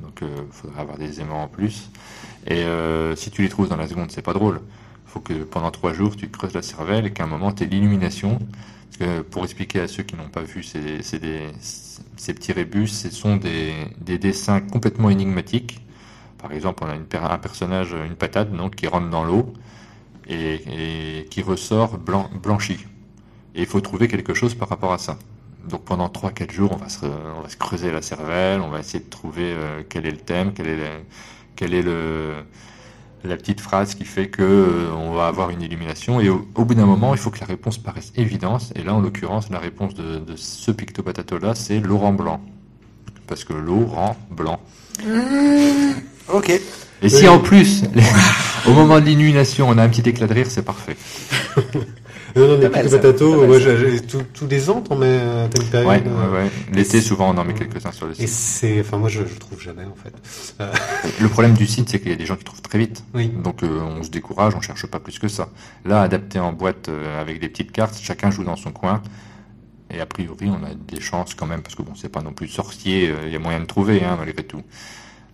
Donc, il faudra avoir des aimants en plus. Et euh, si tu les trouves dans la seconde, c'est pas drôle. faut que pendant trois jours, tu creuses la cervelle et qu'à un moment, tu l'illumination. Parce que pour expliquer à ceux qui n'ont pas vu ces, ces, des- ces petits rébus, ce sont des, des dessins complètement énigmatiques. Par exemple, on a une, un personnage, une patate, donc, qui rentre dans l'eau et, et qui ressort blanc, blanchi. Et il faut trouver quelque chose par rapport à ça. Donc pendant 3-4 jours, on va, se, on va se creuser la cervelle, on va essayer de trouver euh, quel est le thème, quel est, le, quel est le, la petite phrase qui fait que euh, on va avoir une illumination. Et au, au bout d'un moment, il faut que la réponse paraisse évidente. Et là, en l'occurrence, la réponse de, de ce picto patato-là, c'est l'eau rend blanc. Parce que l'eau rend blanc. Ok. Et si en plus, au moment de l'illumination, on a un petit éclat de rire, c'est parfait. Non, non, Pas mal, j'ai- j'ai- tous les ans, t'en mets à telle période. Ouais, euh, ouais, ouais. L'été, souvent, on en met quelques-uns sur le Et site. c'est, enfin, moi, je, je trouve jamais, en fait. Euh, Le problème du site, c'est qu'il y a des gens qui trouvent très vite. oui. Donc euh, on se décourage, on cherche pas plus que ça. Là, adapté en boîte euh, avec des petites cartes, chacun joue dans son coin. Et a priori, on a des chances quand même, parce que bon, c'est pas non plus sorcier, euh, il y a moyen de trouver, hein, malgré tout.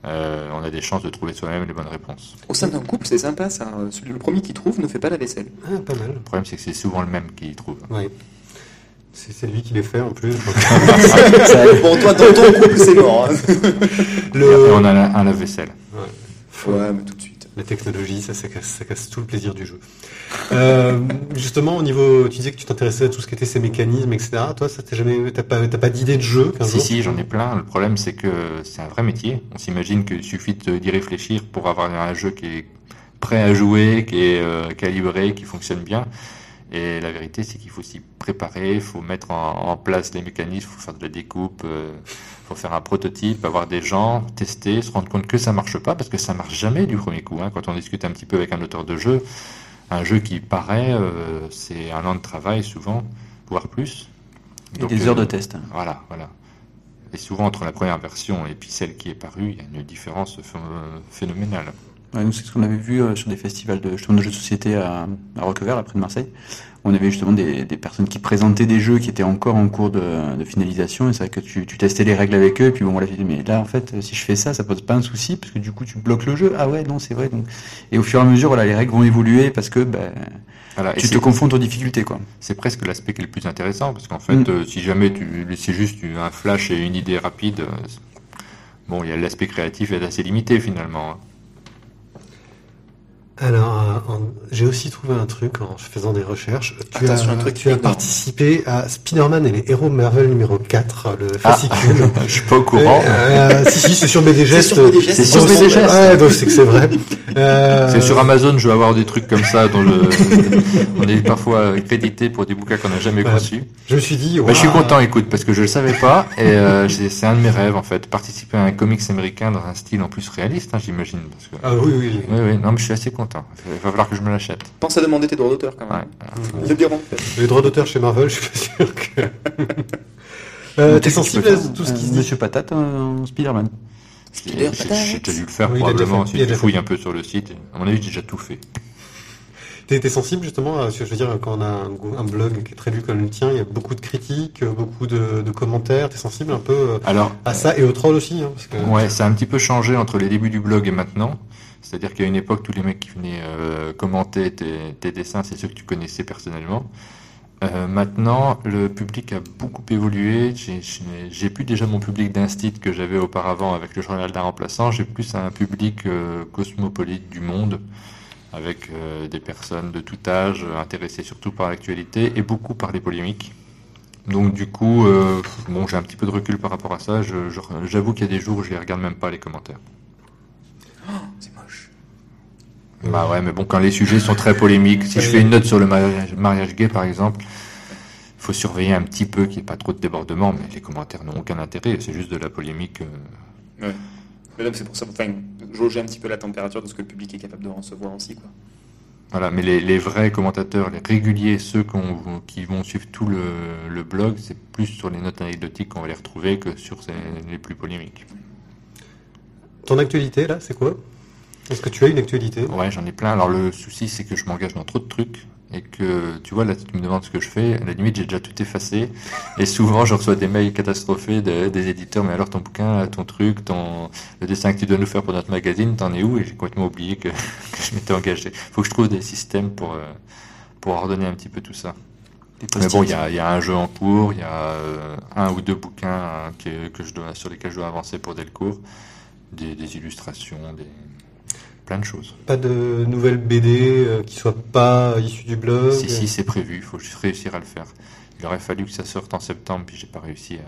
Euh, on a des chances de trouver soi-même les bonnes réponses. Au sein d'un couple, c'est sympa ça. Celui- Le premier qui trouve ne fait pas la vaisselle. Ah, pas mal. Le problème, c'est que c'est souvent le même qui trouve. Ouais. C'est lui qui les fait, en plus. bon, toi, dans ton couple, c'est mort. hein. Et on a un lave-vaisselle. Ouais, mais tout de suite. La technologie, ça, ça, casse, ça casse tout le plaisir du jeu. Euh, justement, au niveau, tu disais que tu t'intéressais à tout ce qui était ces mécanismes, etc. Toi, ça t'as jamais, t'as pas, t'as pas d'idée de jeu Si, si, j'en ai plein. Le problème, c'est que c'est un vrai métier. On s'imagine qu'il suffit d'y réfléchir pour avoir un jeu qui est prêt à jouer, qui est euh, calibré, qui fonctionne bien. Et la vérité, c'est qu'il faut s'y préparer, il faut mettre en, en place les mécanismes, il faut faire de la découpe, il faut faire un prototype, avoir des gens, tester, se rendre compte que ça marche pas, parce que ça marche jamais du premier coup. hein. Quand on discute un petit peu avec un auteur de jeu, un jeu qui paraît, euh, c'est un an de travail souvent, voire plus. Et Donc, des euh, heures de test. voilà, voilà. Et souvent, entre la première version et puis celle qui est parue, il y a une différence ph- phénoménale. Ouais, nous, c'est ce qu'on avait vu euh, sur des festivals de, jeux de société à, à Roquevert, près de Marseille. On avait justement des, des personnes qui présentaient des jeux qui étaient encore en cours de, de finalisation. Et c'est vrai que tu, tu testais les règles avec eux. Et puis bon, voilà, tu dis, mais là, en fait, si je fais ça, ça pose pas un souci parce que du coup, tu bloques le jeu. Ah ouais, non, c'est vrai. Donc, et au fur et à mesure, voilà, les règles vont évoluer parce que ben, Voilà, tu te confrontes aux difficultés, quoi. C'est presque l'aspect qui est le plus intéressant, parce qu'en fait, Mm. euh, si jamais tu c'est juste un flash et une idée rapide, euh, bon, il y a l'aspect créatif est assez limité finalement. hein. Alors, euh, j'ai aussi trouvé un truc en faisant des recherches. Tu Attention, as, un truc tu as participé à Spider-Man et les héros Marvel numéro 4, le Ah. fascicule. Je suis pas au courant. Euh, si, si, c'est sur BDGest. C'est sur BDGest. Ouais, donc c'est que c'est vrai. Euh, C'est sur Amazon, je vais avoir des trucs comme ça dont on est parfois crédité pour des bouquins qu'on n'a jamais conçus. Je me suis dit, Bah, je suis content, écoute, parce que je le savais pas, et euh, c'est un de mes rêves en fait, participer à un comics américain dans un style en plus réaliste, hein, j'imagine. Que... Ah oui. oui. Oui, oui, non, mais je suis assez content. Il va falloir que je me l'achète. Pense à demander tes droits d'auteur quand même. Ouais. Est bien. Les droits d'auteur chez Marvel, je suis pas sûr que. euh, T'es tu sensible à tout ce qui Euh, se dit Monsieur Patate euh, en Spider-Man. Spider J'ai déjà dû le faire Oui, probablement, fait. si Il a je déjà fouille fait. un peu sur le site. À mon avis, j'ai déjà tout fait. T'es sensible justement à ce que je veux dire quand on a un, blog qui est très lu comme le tien, il y a beaucoup de critiques, euh, beaucoup de, de commentaires. T'es sensible un peu euh, Alors, à ça et aux trolls aussi, hein, parce que. ouais, ça a un petit peu changé entre les débuts du blog et maintenant. C'est-à-dire qu'à une époque, tous les mecs qui venaient euh, commenter tes, dessins, c'est ceux que tu connaissais personnellement. Euh, maintenant, le public a beaucoup évolué. J'ai- plus déjà mon public d'instit que j'avais auparavant avec le journal d'un remplaçant. J'ai plus un public euh, cosmopolite du monde, avec des personnes de tout âge, intéressées surtout par l'actualité et beaucoup par les polémiques. Donc du coup, bon, j'ai un petit peu de recul par rapport à ça. J'avoue qu'il y a des jours où je les regarde même pas les commentaires. C'est moche. Bah ouais, mais bon, quand les sujets sont très polémiques, si je fais une note sur le mariage, mariage gay, par exemple, il faut surveiller un petit peu qu'il n'y ait pas trop de débordements, mais les commentaires n'ont aucun intérêt, c'est juste de la polémique. euh. Mais donc c'est pour ça, enfin, jauger un petit peu la température de ce que le public est capable de recevoir aussi, quoi. Voilà, mais les, les vrais commentateurs, les réguliers, ceux qui vont suivre tout le, le blog, c'est plus sur les notes anecdotiques qu'on va les retrouver que sur ces- les plus polémiques. Ton actualité là, c'est quoi? Est-ce que tu as une actualité? Ouais, j'en ai plein. Alors le souci, c'est que je m'engage dans trop de trucs et que, tu vois, là, tu me demandes ce que je fais. À la limite, j'ai déjà tout effacé. Et souvent, je reçois des mails catastrophés de- des éditeurs. Mais alors, ton bouquin, ton truc, ton, le dessin que tu dois nous faire pour notre magazine, t'en es où? Et j'ai complètement oublié que, que je m'étais engagé. Faut que je trouve des systèmes pour, euh, pour ordonner un petit peu tout ça. Mais bon, il y a, il y a un jeu en cours, il y a euh, un ou deux bouquins hein, que, que je dois, sur lesquels je dois avancer pour Delcourt, des, des illustrations, des plein de choses. Pas de nouvelles BD euh, qui soient pas issues du blog Si, si, c'est prévu, il faut juste réussir à le faire. Il aurait fallu que ça sorte en septembre, puis j'ai pas réussi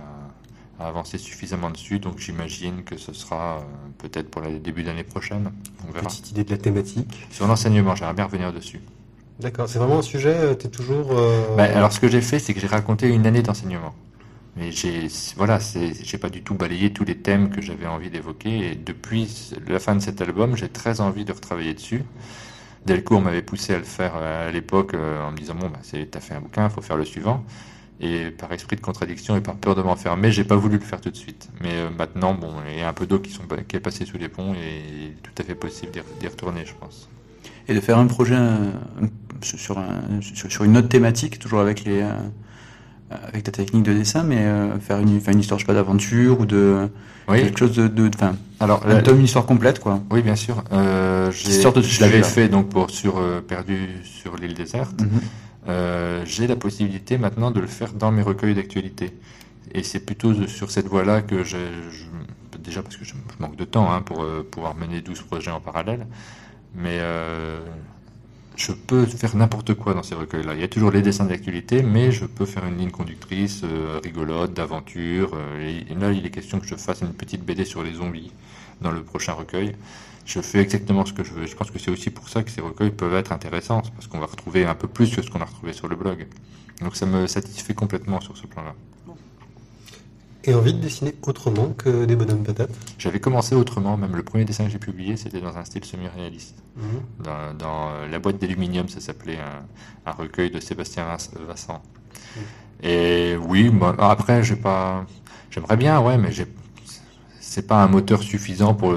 à, à avancer suffisamment dessus, donc j'imagine que ce sera euh, peut-être pour le début d'année prochaine. On verra. Petite idée de la thématique. Sur l'enseignement, j'aimerais bien revenir dessus. D'accord, c'est vraiment un sujet, euh, t'es toujours... euh, Bah, alors ce que j'ai fait, c'est que j'ai raconté une année d'enseignement. Mais j'ai, voilà, j'ai pas du tout balayé tous les thèmes que j'avais envie d'évoquer. Et depuis la fin de cet album, j'ai très envie de retravailler dessus. Delcourt m'avait poussé à le faire euh, à l'époque euh, en me disant bon, bah, t'as fait un bouquin, faut faire le suivant. Et par esprit de contradiction et par peur de m'enfermer, j'ai pas voulu le faire tout de suite. Mais euh, maintenant, bon, il y a un peu d'eau qui, est passée sous les ponts et il est tout à fait possible d'y, retourner, je pense. Et de faire un projet sur, un- sur, sur une autre thématique, toujours avec les avec ta technique de dessin, mais euh, faire une, une histoire, je sais pas, d'aventure ou de Oui. quelque chose de, de, enfin, Alors, tome, une histoire complète, quoi. Oui, bien sûr. Euh, de je l'avais fait donc pour sur euh, perdu sur l'île déserte. Euh, j'ai la possibilité maintenant de le faire dans mes recueils d'actualité. Et c'est plutôt sur cette voie-là que j'ai, je- déjà parce que je, je manque de temps hein, pour euh, pouvoir mener 12 projets en parallèle. Mais euh, je peux faire n'importe quoi dans ces recueils-là. Il y a toujours les dessins d'actualité, mais je peux faire une ligne conductrice euh, rigolote, d'aventure. euh, et, là, il est question que je fasse une petite BD sur les zombies dans le prochain recueil. Je fais exactement ce que je veux. Je pense que c'est aussi pour ça que ces recueils peuvent être intéressants, parce qu'on va retrouver un peu plus que ce qu'on a retrouvé sur le blog. Donc ça me satisfait complètement sur ce plan-là. Et envie de dessiner autrement que des bonhommes patates J'avais commencé autrement, même le premier dessin que j'ai publié, c'était dans un style semi-réaliste. Mhm. Dans, dans, euh, La boîte d'aluminium, ça s'appelait un, un recueil de Sébastien Vas- Vassan. Et oui, après, j'ai pas. J'aimerais bien, ouais, mais j'ai. C'est pas un moteur suffisant pour,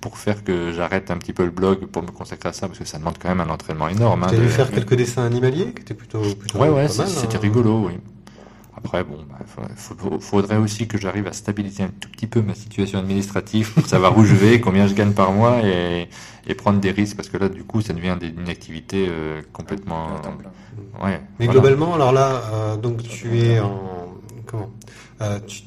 pour faire que j'arrête un petit peu le blog pour me consacrer à ça, parce que ça demande quand même un entraînement énorme. hein, Tu as dû faire quelques dessins animaliers qui étaient plutôt, plutôt Ouais, ouais, c'était hein. rigolo, oui. Après, bon, bah, faudrait, aussi que j'arrive à stabiliser un tout petit peu ma situation administrative pour savoir où je vais, combien je gagne par mois et, et prendre des risques, parce que là, du coup, ça devient une activité euh, complètement. Ouais. Mais voilà. globalement, alors là, euh, donc tu es en comment Euh, tu,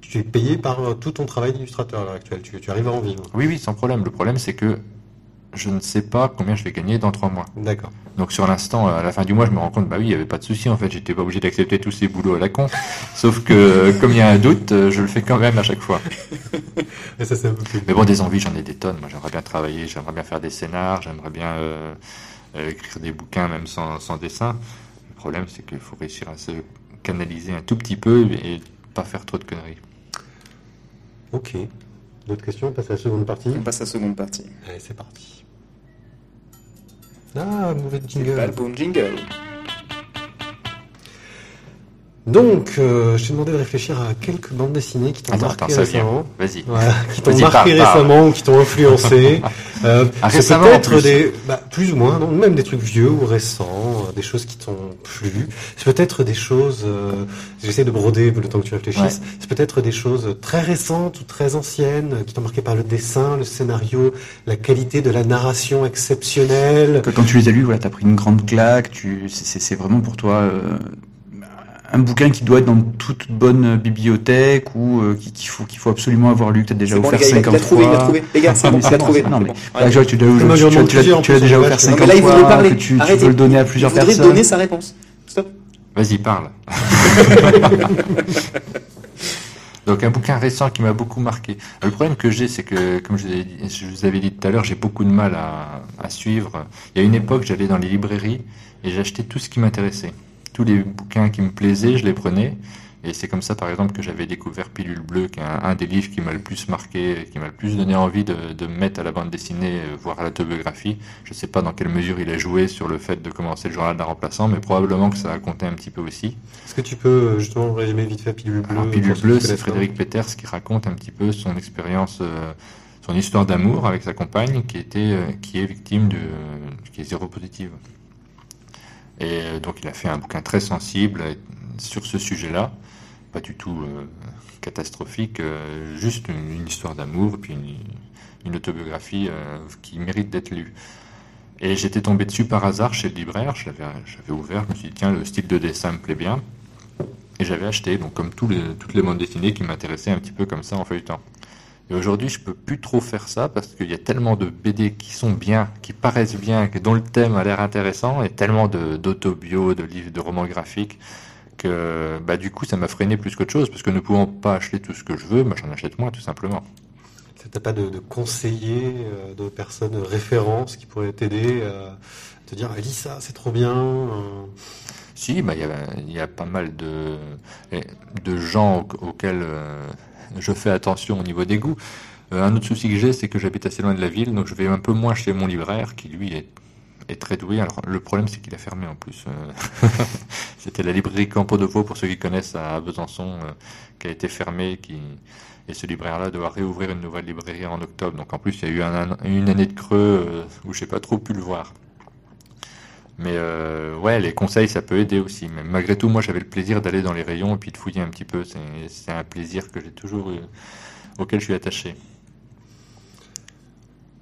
tu es payé par tout ton travail d'illustrateur à l'heure actuelle. Tu, tu arrives à en vivre. Oui, oui, sans problème. Le problème, c'est que je ne sais pas combien je vais gagner dans trois mois. D'accord. Donc sur l'instant, à la fin du mois, je me rends compte, bah oui, il n'y avait pas de souci en fait, j'étais pas obligé d'accepter tous ces boulots à la con. Sauf que euh, comme il y a un doute, euh, je le fais quand même à chaque fois. Et ça, c'est un peu plus. Mais bon, des envies, j'en ai des tonnes. Moi, j'aimerais bien travailler, j'aimerais bien faire des scénars, j'aimerais bien euh, euh, écrire des bouquins même sans, sans dessin. Le problème, c'est qu'il faut réussir à se canaliser un tout petit peu et pas faire trop de conneries. Ok. D'autres questions? On passe à la seconde partie. On passe à la seconde partie. Allez, c'est parti. Ah, mauvais C'est pas le jingle. Donc, euh, je t'ai demandé de réfléchir à quelques bandes dessinées qui t'ont marqué attends, récemment. Vas-y. Voilà, qui t'ont marqué parle, parle. récemment ou qui t'ont influencé. Euh, Ah, c'est peut-être plus. des, bah, plus ou moins, non, même des trucs vieux ou récents, euh, des choses qui t'ont plu. C'est peut-être des choses, euh, j'essaie de broder le temps que tu réfléchisses. C'est peut-être des choses très récentes ou très anciennes qui t'ont marqué par le dessin, le scénario, la qualité de la narration exceptionnelle. Quand tu les as lus, voilà, t'as pris une grande claque. Tu, c'est- c'est c'est vraiment pour toi euh, un bouquin qui doit être dans toute bonne bibliothèque ou euh, qu'il qu'il faut qu'il faut absolument avoir lu, que t'as déjà C'est bon, offert gars, il a- 50 il a trouvé, il a fois. trouvé. Les gars, c'est bon, il a bon, trouvé. Non, mais là, tu tu l'as- tu- tu- tu tu déjà offert vache. Non, 50 mais là, il fois, veut parler. que tu, tu veux le donner à Il plusieurs voudrait personnes. donner sa réponse. Stop. Vas-y, parle. Donc un bouquin récent qui m'a beaucoup marqué. Le problème que j'ai, c'est que, comme je vous, ai dit- je vous avais dit tout à l'heure, j'ai beaucoup de mal à, à suivre. Il y a une époque, j'allais dans les librairies et j'achetais tout ce qui m'intéressait. Tous les bouquins qui me plaisaient, je les prenais. Et c'est comme ça, par exemple, que j'avais découvert Pilule Bleue, qui est un, un des livres qui m'a le plus marqué, qui m'a le plus donné envie de, de me mettre à la bande dessinée, euh, voire à l'autobiographie. Je ne sais pas dans quelle mesure il a joué sur le fait de commencer le journal d'un remplaçant, mais probablement que ça a compté un petit peu aussi. Est-ce que tu peux euh, justement résumer vite fait Pilule Bleue Alors, Pilule Bleue, c'est Frédéric Peters qui raconte un petit peu son expérience, euh, son histoire d'amour avec sa compagne qui était, euh, qui est victime de, qui est zéropositive. Et euh, donc, il a fait un bouquin très sensible sur ce sujet-là, pas du tout euh, catastrophique, euh, juste une, histoire d'amour, puis une, autobiographie qui mérite d'être lue. Et j'étais tombé dessus par hasard chez le libraire, j'avais ouvert, je me suis dit, tiens, le style de dessin me plaît bien. Et j'avais acheté, donc comme toutes les bandes dessinées qui m'intéressaient un petit peu comme ça en feuilletant. Et aujourd'hui, je peux plus trop faire ça parce qu'il y a tellement de BD qui sont bien, qui paraissent bien, dont le thème a l'air intéressant, et tellement de- d'autobio, de, livres, de romans graphiques, que bah, du coup, ça m'a freiné plus qu'autre chose, parce que ne pouvant pas acheter tout ce que je veux, bah, j'en achète moins, tout simplement. T'as pas de, de conseillers, euh, de personnes de référence qui pourraient t'aider euh, à te dire lis ça, c'est trop bien. euh. Si, bah, il y, a, y a pas mal de, de gens au- auxquels euh, je fais attention au niveau des goûts. Euh, un autre souci que j'ai, c'est que j'habite assez loin de la ville, donc je vais un peu moins chez mon libraire, qui lui est, très doué. Alors, le problème, c'est qu'il a fermé en plus. Euh, C'était la librairie Campo de Vaux, pour ceux qui connaissent, à Besançon, euh, qui a été fermée. Et ce libraire-là doit réouvrir une nouvelle librairie en octobre. Donc en plus, il y a eu une année de creux où j'ai pas trop pu le voir. Mais euh, ouais, les conseils, ça peut aider aussi. Mais malgré tout, moi, j'avais le plaisir d'aller dans les rayons et puis de fouiller un petit peu. C'est un plaisir que j'ai toujours eu, auquel je suis attaché.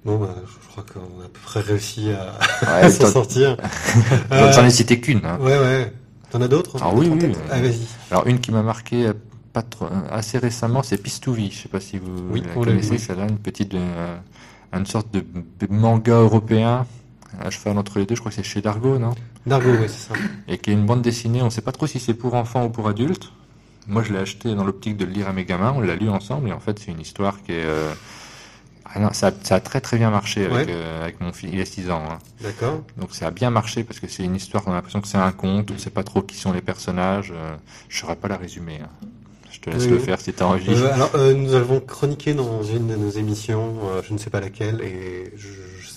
Bon, bah, je crois qu'on a à peu près réussi à, s'en sortir. J'en Euh, ai cité qu'une. hein. ouais, ouais. T'en as d'autres Ah oui, oui. Ah, vas-y. Alors une qui m'a marqué euh, pas trop, euh, assez récemment, c'est Pistouvi. Je sais pas si vous Oui, la on l'a connaissez, celle-là, une petite, euh, une sorte de manga européen, à cheval entre les deux, je crois que c'est chez Dargo, non? Dargo, oui, c'est ça. Et qui est une bande dessinée, on ne sait pas trop si c'est pour enfants ou pour adultes. Moi, je l'ai acheté dans l'optique de le lire à mes gamins, on l'a lu ensemble, et en fait, c'est une histoire qui est... euh, ah non, ça, a- ça a très très bien marché avec, Ouais. euh, avec mon fils, il a 6 ans. hein. D'accord. Donc ça a bien marché parce que c'est une histoire, on a l'impression que c'est un conte, on ne sait pas trop qui sont les personnages. euh, je ne saurais pas la résumer. hein. Je te laisse Oui, le faire si tu as envie. Euh, alors, nous avons chroniqué dans une de nos émissions, je ne sais pas laquelle, et je-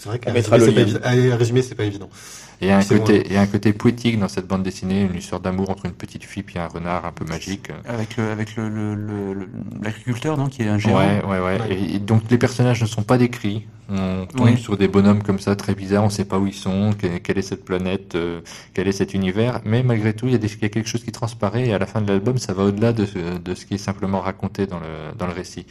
c'est vrai qu'à résumer, c'est pas évident. Et un côté, un côté poétique dans cette bande dessinée, une histoire d'amour entre une petite fille et un renard un peu magique. Avec le, avec le, l'agriculteur, non, qui est un géant. Ouais, ouais, ouais. Ouais. Et, et donc les personnages ne sont pas décrits. On tombe Oui. sur des bonhommes comme ça très bizarres, on ne sait pas où ils sont, que- quelle est cette planète, euh, quel est cet univers. Mais malgré tout, il y, a des- il y a quelque chose qui transparaît et à la fin de l'album, ça va au-delà de, ce- de ce qui est simplement raconté dans le, dans le récit.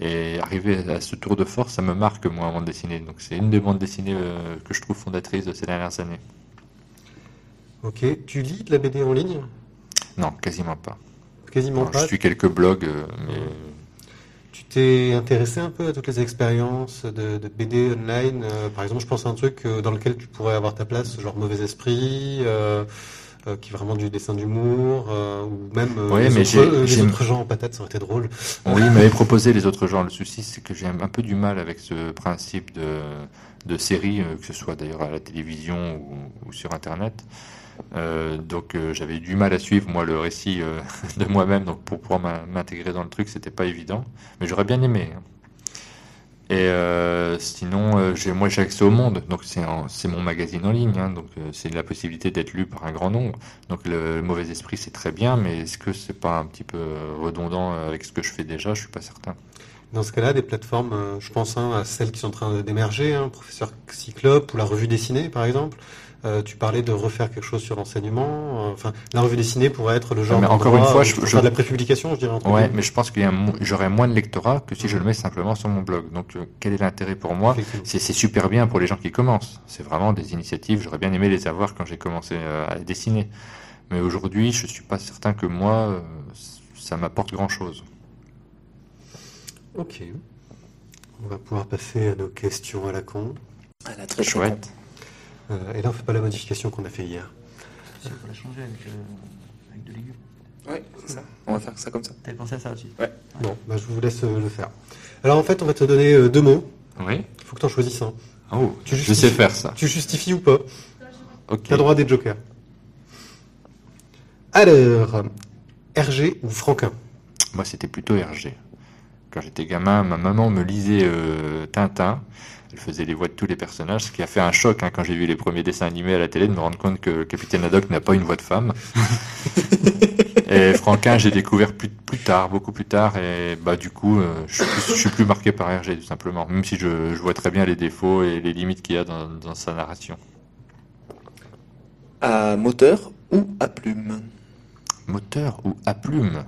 Et arriver à ce tour de force, ça me marque moi en bande dessinée. Donc c'est une des bandes dessinées euh, que je trouve fondatrices de ces dernières années. Ok. Tu lis de la BD en ligne? Non, quasiment pas. Quasiment Alors, pas. je suis quelques blogs, euh, mais Tu t'es intéressé un peu à toutes les expériences de, de BD online euh, Par exemple, je pense à un truc euh, dans lequel tu pourrais avoir ta place, genre Mauvais Esprit, euh, euh, qui est vraiment du dessin d'humour, ou même Ouais, les, mais autres, les autres gens en patate, ça aurait été drôle. Oui, il m'avait proposé les autres genres. Le souci, c'est que j'ai un peu du mal avec ce principe de, de série, que ce soit d'ailleurs à la télévision ou, ou sur Internet. Euh, donc euh, j'avais du mal à suivre moi le récit euh, de moi-même, donc pour pouvoir m'in- m'intégrer dans le truc, c'était pas évident. Mais j'aurais bien aimé. hein. Et sinon, j'ai, moi j'ai accès au monde, donc c'est, mon magazine en ligne, hein, donc c'est la possibilité d'être lu par un grand nombre. Donc le, mauvais esprit c'est très bien, mais est-ce que c'est pas un petit peu redondant avec ce que je fais déjà? Je suis pas certain. Dans ce cas-là, des plateformes, je pense hein, à celles qui sont en train d'émerger, Professeur Cyclope ou la revue dessinée, par exemple. Euh, tu parlais de refaire quelque chose sur l'enseignement. euh, Enfin, la revue dessinée pourrait être le genre. mais encore une fois, je- je- de la prépublication, je dirais. entre Ouais, mais je pense qu'il y a un mo- j'aurais moins de lectorat que si je le mets simplement sur mon blog. Donc euh, quel est l'intérêt pour moi? C'est, super bien pour les gens qui commencent. C'est vraiment des initiatives. J'aurais bien aimé les avoir quand j'ai commencé à dessiner. Mais aujourd'hui, je suis pas certain que moi, ça m'apporte grand chose. Ok. On va pouvoir passer à nos questions à la con. Ah, la très Chouette. Chouette. Euh, et là, on fait pas la modification qu'on a fait hier. Si, on la changer avec, euh, avec de légumes. Oui, c'est ça. On va faire ça comme ça. T'avais pensé à ça aussi Bon, bah, je vous laisse euh, le faire. Alors, en fait, on va te donner euh, deux mots. Oui. Il faut que tu en choisisses un. Oh, Tu je justifies. sais faire ça. Tu justifies ou pas Ok. Tu as droit à des jokers. Alors, RG ou Franquin? Moi, c'était plutôt Hergé. Quand j'étais gamin, ma maman me lisait euh, Tintin. Elle faisait les voix de tous les personnages, ce qui a fait un choc hein, quand j'ai vu les premiers dessins animés à la télé de me rendre compte que Capitaine Haddock n'a pas une voix de femme. et Franquin, j'ai découvert plus, plus tard, beaucoup plus tard, et bah du coup, euh, je, suis plus, je suis plus marqué par Hergé tout simplement, même si je, je vois très bien les défauts et les limites qu'il y a dans, dans sa narration. À moteur ou à plume? Moteur ou à plume?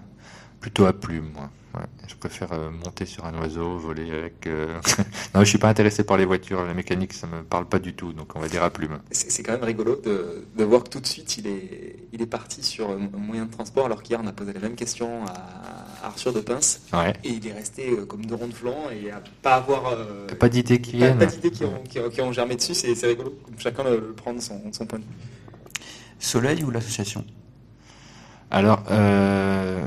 Plutôt à plume, moi. Ouais, je préfère euh, monter sur un oiseau, voler avec. euh, non, je suis pas intéressé par les voitures, la mécanique, ça me parle pas du tout, donc on va dire à plume. C'est c'est quand même rigolo de, de voir que tout de suite il est, il est parti sur un moyen de transport alors qu'hier on a posé la même question à Arthur de Pince Ouais. et il est resté euh, comme deux ronds de flanc et à pas avoir euh, pas d'idées qui viennent pas d'idées qui ont, qui, ont, qui ont germé dessus, c'est c'est rigolo. Comme chacun le, le prend de son, son point de vue. Soleil ou l'association? Alors, euh,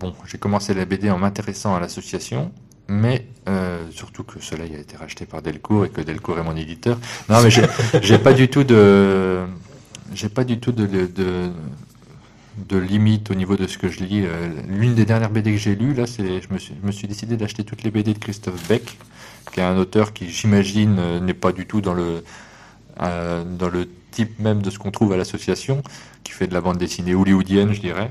bon, j'ai commencé la BD en m'intéressant à l'association, mais euh, surtout que Soleil a été racheté par Delcourt et que Delcourt est mon éditeur. Non, mais j'ai pas du tout de, j'ai pas du tout de, de, de, de limite au niveau de ce que je lis. Euh, L'une des dernières BD que j'ai lues, là, c'est, je me suis, je me suis décidé d'acheter toutes les BD de Christophe Beck, qui est un auteur qui, j'imagine, n'est pas du tout dans le, euh, dans le type même de ce qu'on trouve à l'association, qui fait de la bande dessinée hollywoodienne, je dirais,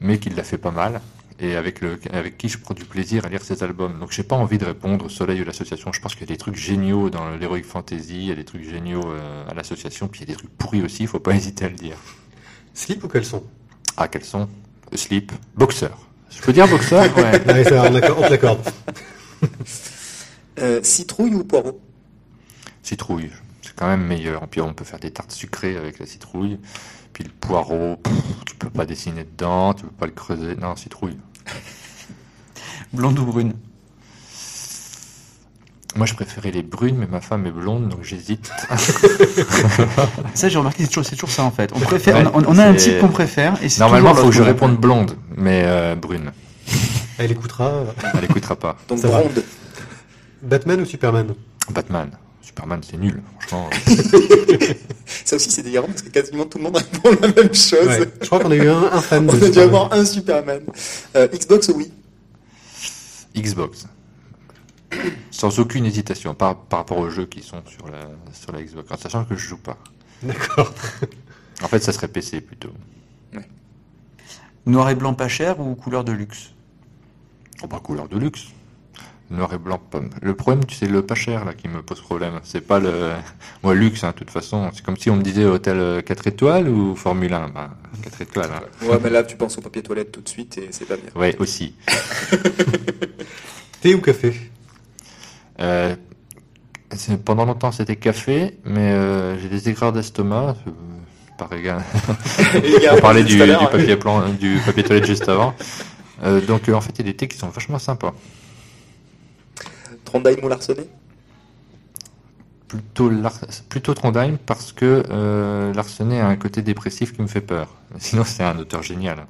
mais qui l'a fait pas mal, et avec, le, avec qui je prends du plaisir à lire ses albums. Donc j'ai pas envie de répondre Soleil ou l'association, je pense qu'il y a des trucs géniaux dans l'Heroic Fantasy, il y a des trucs géniaux euh, à l'association, puis il y a des trucs pourris aussi, il faut pas hésiter à le dire. Slip ou caleçon? Ah, quels sont Slip, boxeur. Je peux dire boxeur? Ouais. Ça, on, te l'accorde. Euh, citrouille ou poireau? Citrouille, quand même meilleur. Puis on peut faire des tartes sucrées avec la citrouille. Puis le poireau, pff, tu peux pas dessiner dedans, tu peux pas le creuser. Non, citrouille. Blonde ou brune? Moi, je préférais les brunes, mais ma femme est blonde, donc j'hésite. Ça, j'ai remarqué, c'est toujours, c'est toujours ça en fait. On préfère, Ouais, on, on a un type qu'on préfère et c'est Normalement, il faut que je réponde blonde, mais euh, brune. Elle écoutera. Elle écoutera pas. Donc Ça va. Bronde. Batman ou Superman? Batman. Superman, c'est nul. Franchement, Ça aussi, c'est délirant parce que quasiment tout le monde répond la même chose. Ouais. Je crois qu'on a eu un, un fan de On a dû avoir un Superman. Euh, Xbox, oui. Xbox. Sans aucune hésitation par, par rapport aux jeux qui sont sur la, sur la Xbox. En sachant que je joue pas. D'accord. En fait, ça serait PC plutôt. Noir et blanc pas cher ou couleur de luxe? Oh bah, couleur de luxe. Noir et blanc. Le problème, tu sais, le pas cher là qui me pose problème. C'est pas le. Moi, luxe, hein, de toute façon. C'est comme si on me disait hôtel euh, 4 étoiles ou Formule 1. Bah, 4 étoiles. Hein. Ouais, mais là, tu penses au papier toilette tout de suite et c'est pas bien. Ouais, aussi. Thé ou café? Euh, c'est- pendant longtemps, c'était café, mais euh, j'ai des aigreurs d'estomac. les gars, On parlait du, papier plan, du papier toilette juste avant. Euh, donc, en fait, il y a des thés qui sont vachement sympas. Trondheim ou Larsenet? Plutôt, Lar- plutôt Trondheim parce que euh, Larsenet a un côté dépressif qui me fait peur. Sinon, c'est un auteur génial.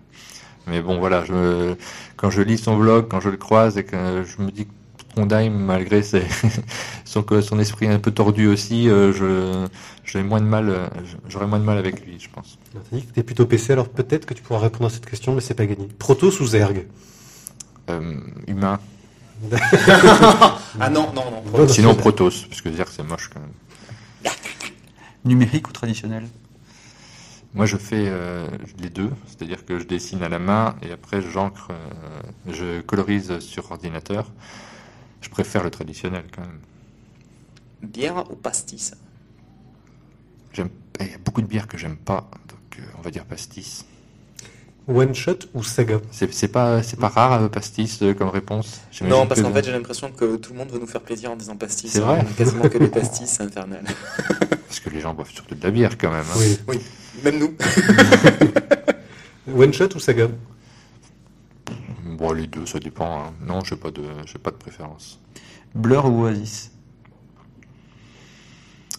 Mais bon, voilà, je me- quand je lis son blog, quand je le croise et que je me dis que Trondheim, malgré ses- son, que son esprit un peu tordu aussi, euh, je, j'aurais moins de mal, euh, j'aurais moins de mal avec lui, je pense. T'as dit que t'es plutôt PC, alors peut-être que tu pourras répondre à cette question, mais c'est pas gagné. Protoss ou Zerg Euh, humain. Ah non, non, non. Bonne Sinon. Protoss, parce que Zerg c'est moche quand même. Numérique ou traditionnel? Moi, je fais euh, les deux, c'est-à-dire que je dessine à la main et après j'encre, euh, je colorise sur ordinateur. Je préfère le traditionnel quand même. Bière ou pastis? J'aime, il y a beaucoup de bières que j'aime pas, donc euh, on va dire pastis. One Shot ou Saga C'est, pas, c'est pas rare euh, pastis euh, comme réponse. Non, parce que- qu'en fait, j'ai l'impression que tout le monde veut nous faire plaisir en disant pastis. C'est vrai On a Quasiment que des pastis, c'est infernal. parce que les gens boivent surtout de la bière quand même. hein. Oui. Oui, même nous. One Shot ou Saga Bon, les deux, ça dépend. hein. Non, j'ai pas de, j'ai pas de préférence. Blur ou Oasis?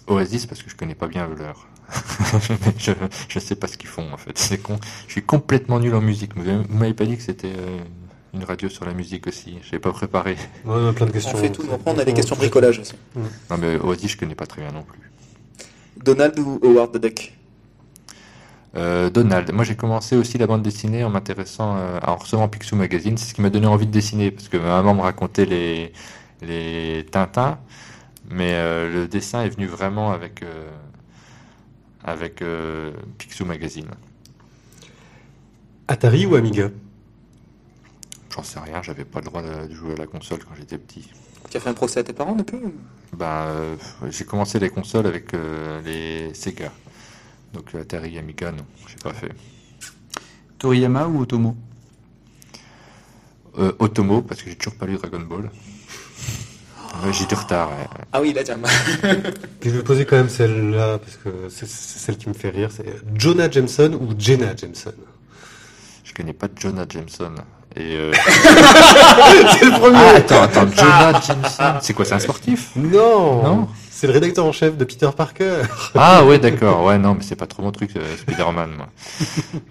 Oasis parce que je connais pas bien leur. je, je sais pas ce qu'ils font en fait. C'est con. Je suis complètement nul en musique. Vous m'avez- pas dit que c'était euh, une radio sur la musique aussi. Je pas préparé. Ouais, On a plein de questions. On fait tout. Après, on a des questions bricolage aussi. Non mais Oasis je connais pas très bien non plus. Donald ou Howard the Duck? Euh, Donald. Moi j'ai commencé aussi la bande dessinée en m'intéressant euh, en recevant Picsou Magazine. C'est ce qui m'a donné envie de dessiner parce que ma maman me racontait les les Tintins, mais euh, le dessin est venu vraiment avec euh, avec euh, Picsou Magazine. Atari ou Amiga? J'en sais rien, j'avais pas le droit de jouer à la console quand j'étais petit. Tu as fait un procès à tes parents depuis Ben, euh, j'ai commencé les consoles avec euh, les Sega. Donc Atari, Amiga, non, j'ai pas fait. Toriyama ou Otomo? Euh, Otomo, parce que j'ai toujours pas lu Dragon Ball. Ouais, j'ai du retard. ouais. Ah oui, là, tiens. Puis je vais poser quand même celle-là, parce que c'est c'est celle qui me fait rire. C'est Jonah Jameson ou Jenna Jameson? Je connais pas Jonah Jameson. Et euh... C'est le premier ah, attends, attends, Jonah Jameson. C'est quoi, c'est un sportif? Non Non C'est le rédacteur en chef de Peter Parker. Ah ouais, d'accord. Ouais, non, mais c'est pas trop mon truc, euh, Spider-Man, moi.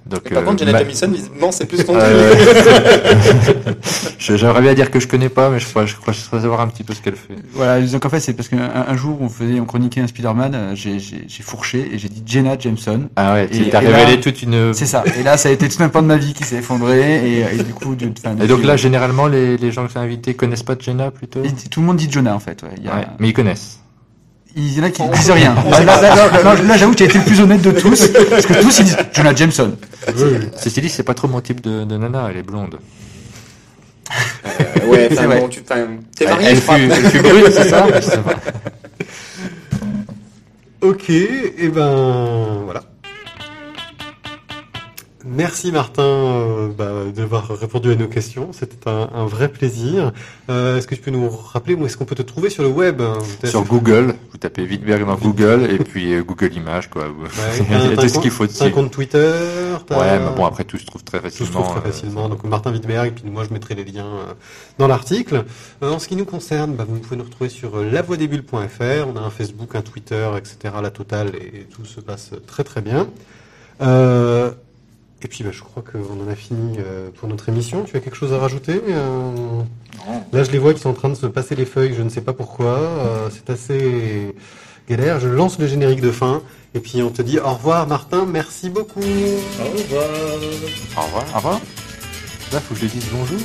Donc, Par euh, contre, Janet ma- Jamison, visiblement, c'est plus ton Euh, J'aimerais bien dire que je connais pas, mais je crois, je crois je crois savoir un petit peu ce qu'elle fait. Voilà, donc en fait, c'est parce qu'un un jour, on faisait, on chroniquait un Spider-Man, euh, j'ai j'ai- j'ai fourché et j'ai dit Jenna Jameson. Ah ouais, Et- tu t'as et là- révélé toute une. C'est ça. Et là, ça a été tout un pan de ma vie qui s'est effondré et, et du coup, du, enfin, Et donc là, généralement, les, les gens que j'ai invités connaissent pas Jenna plutôt? Et tout le monde dit Jonah en fait. Ouais. Il y, a- Ouais, mais ils connaissent. Il y en a qui disent rien. Là, là, là, là, là, là, j'avoue que tu as été le plus honnête de tous parce que tous ils disent Jonah Jameson. Ceci dit, c'est pas trop mon type de, de nana, elle est blonde. Euh, ouais, C'est bon, tu, t'es marié, elle fut, elle fut brune, c'est ça. Ok, et ben voilà. Merci Martin euh, bah, d'avoir répondu à nos questions. C'était un, un vrai plaisir. Euh, est-ce que tu peux nous rappeler où est-ce qu'on peut te trouver sur le web Sur Google, vous tapez Wittberg dans Google et puis euh, Google Images quoi. Ouais, Il y a tout ce qu'il faut t'as un dessus. compte Twitter Ouais, mais bon après tout se trouve très Tout se facilement. trouve très euh, facilement. Donc Martin Wittberg, et puis moi je mettrai les liens euh, dans l'article. Euh, en ce qui nous concerne, bah, vous pouvez nous retrouver sur euh, lavoidesbulles.fr. On a un Facebook, un Twitter, etc. La totale et tout se passe très très bien. Euh, et puis bah, je crois qu'on en a fini euh, pour notre émission. Tu as quelque chose à rajouter euh, Non. Là je les vois qui sont en train de se passer les feuilles, je ne sais pas pourquoi. Euh, C'est assez galère. Je lance le générique de fin. Et puis on te dit au revoir Martin, merci beaucoup. Au revoir. Au revoir. Au revoir. Là, faut que je dise bonjour.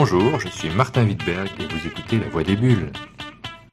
Bonjour, je suis Martin Wittberg et vous écoutez La Voix des Bulles.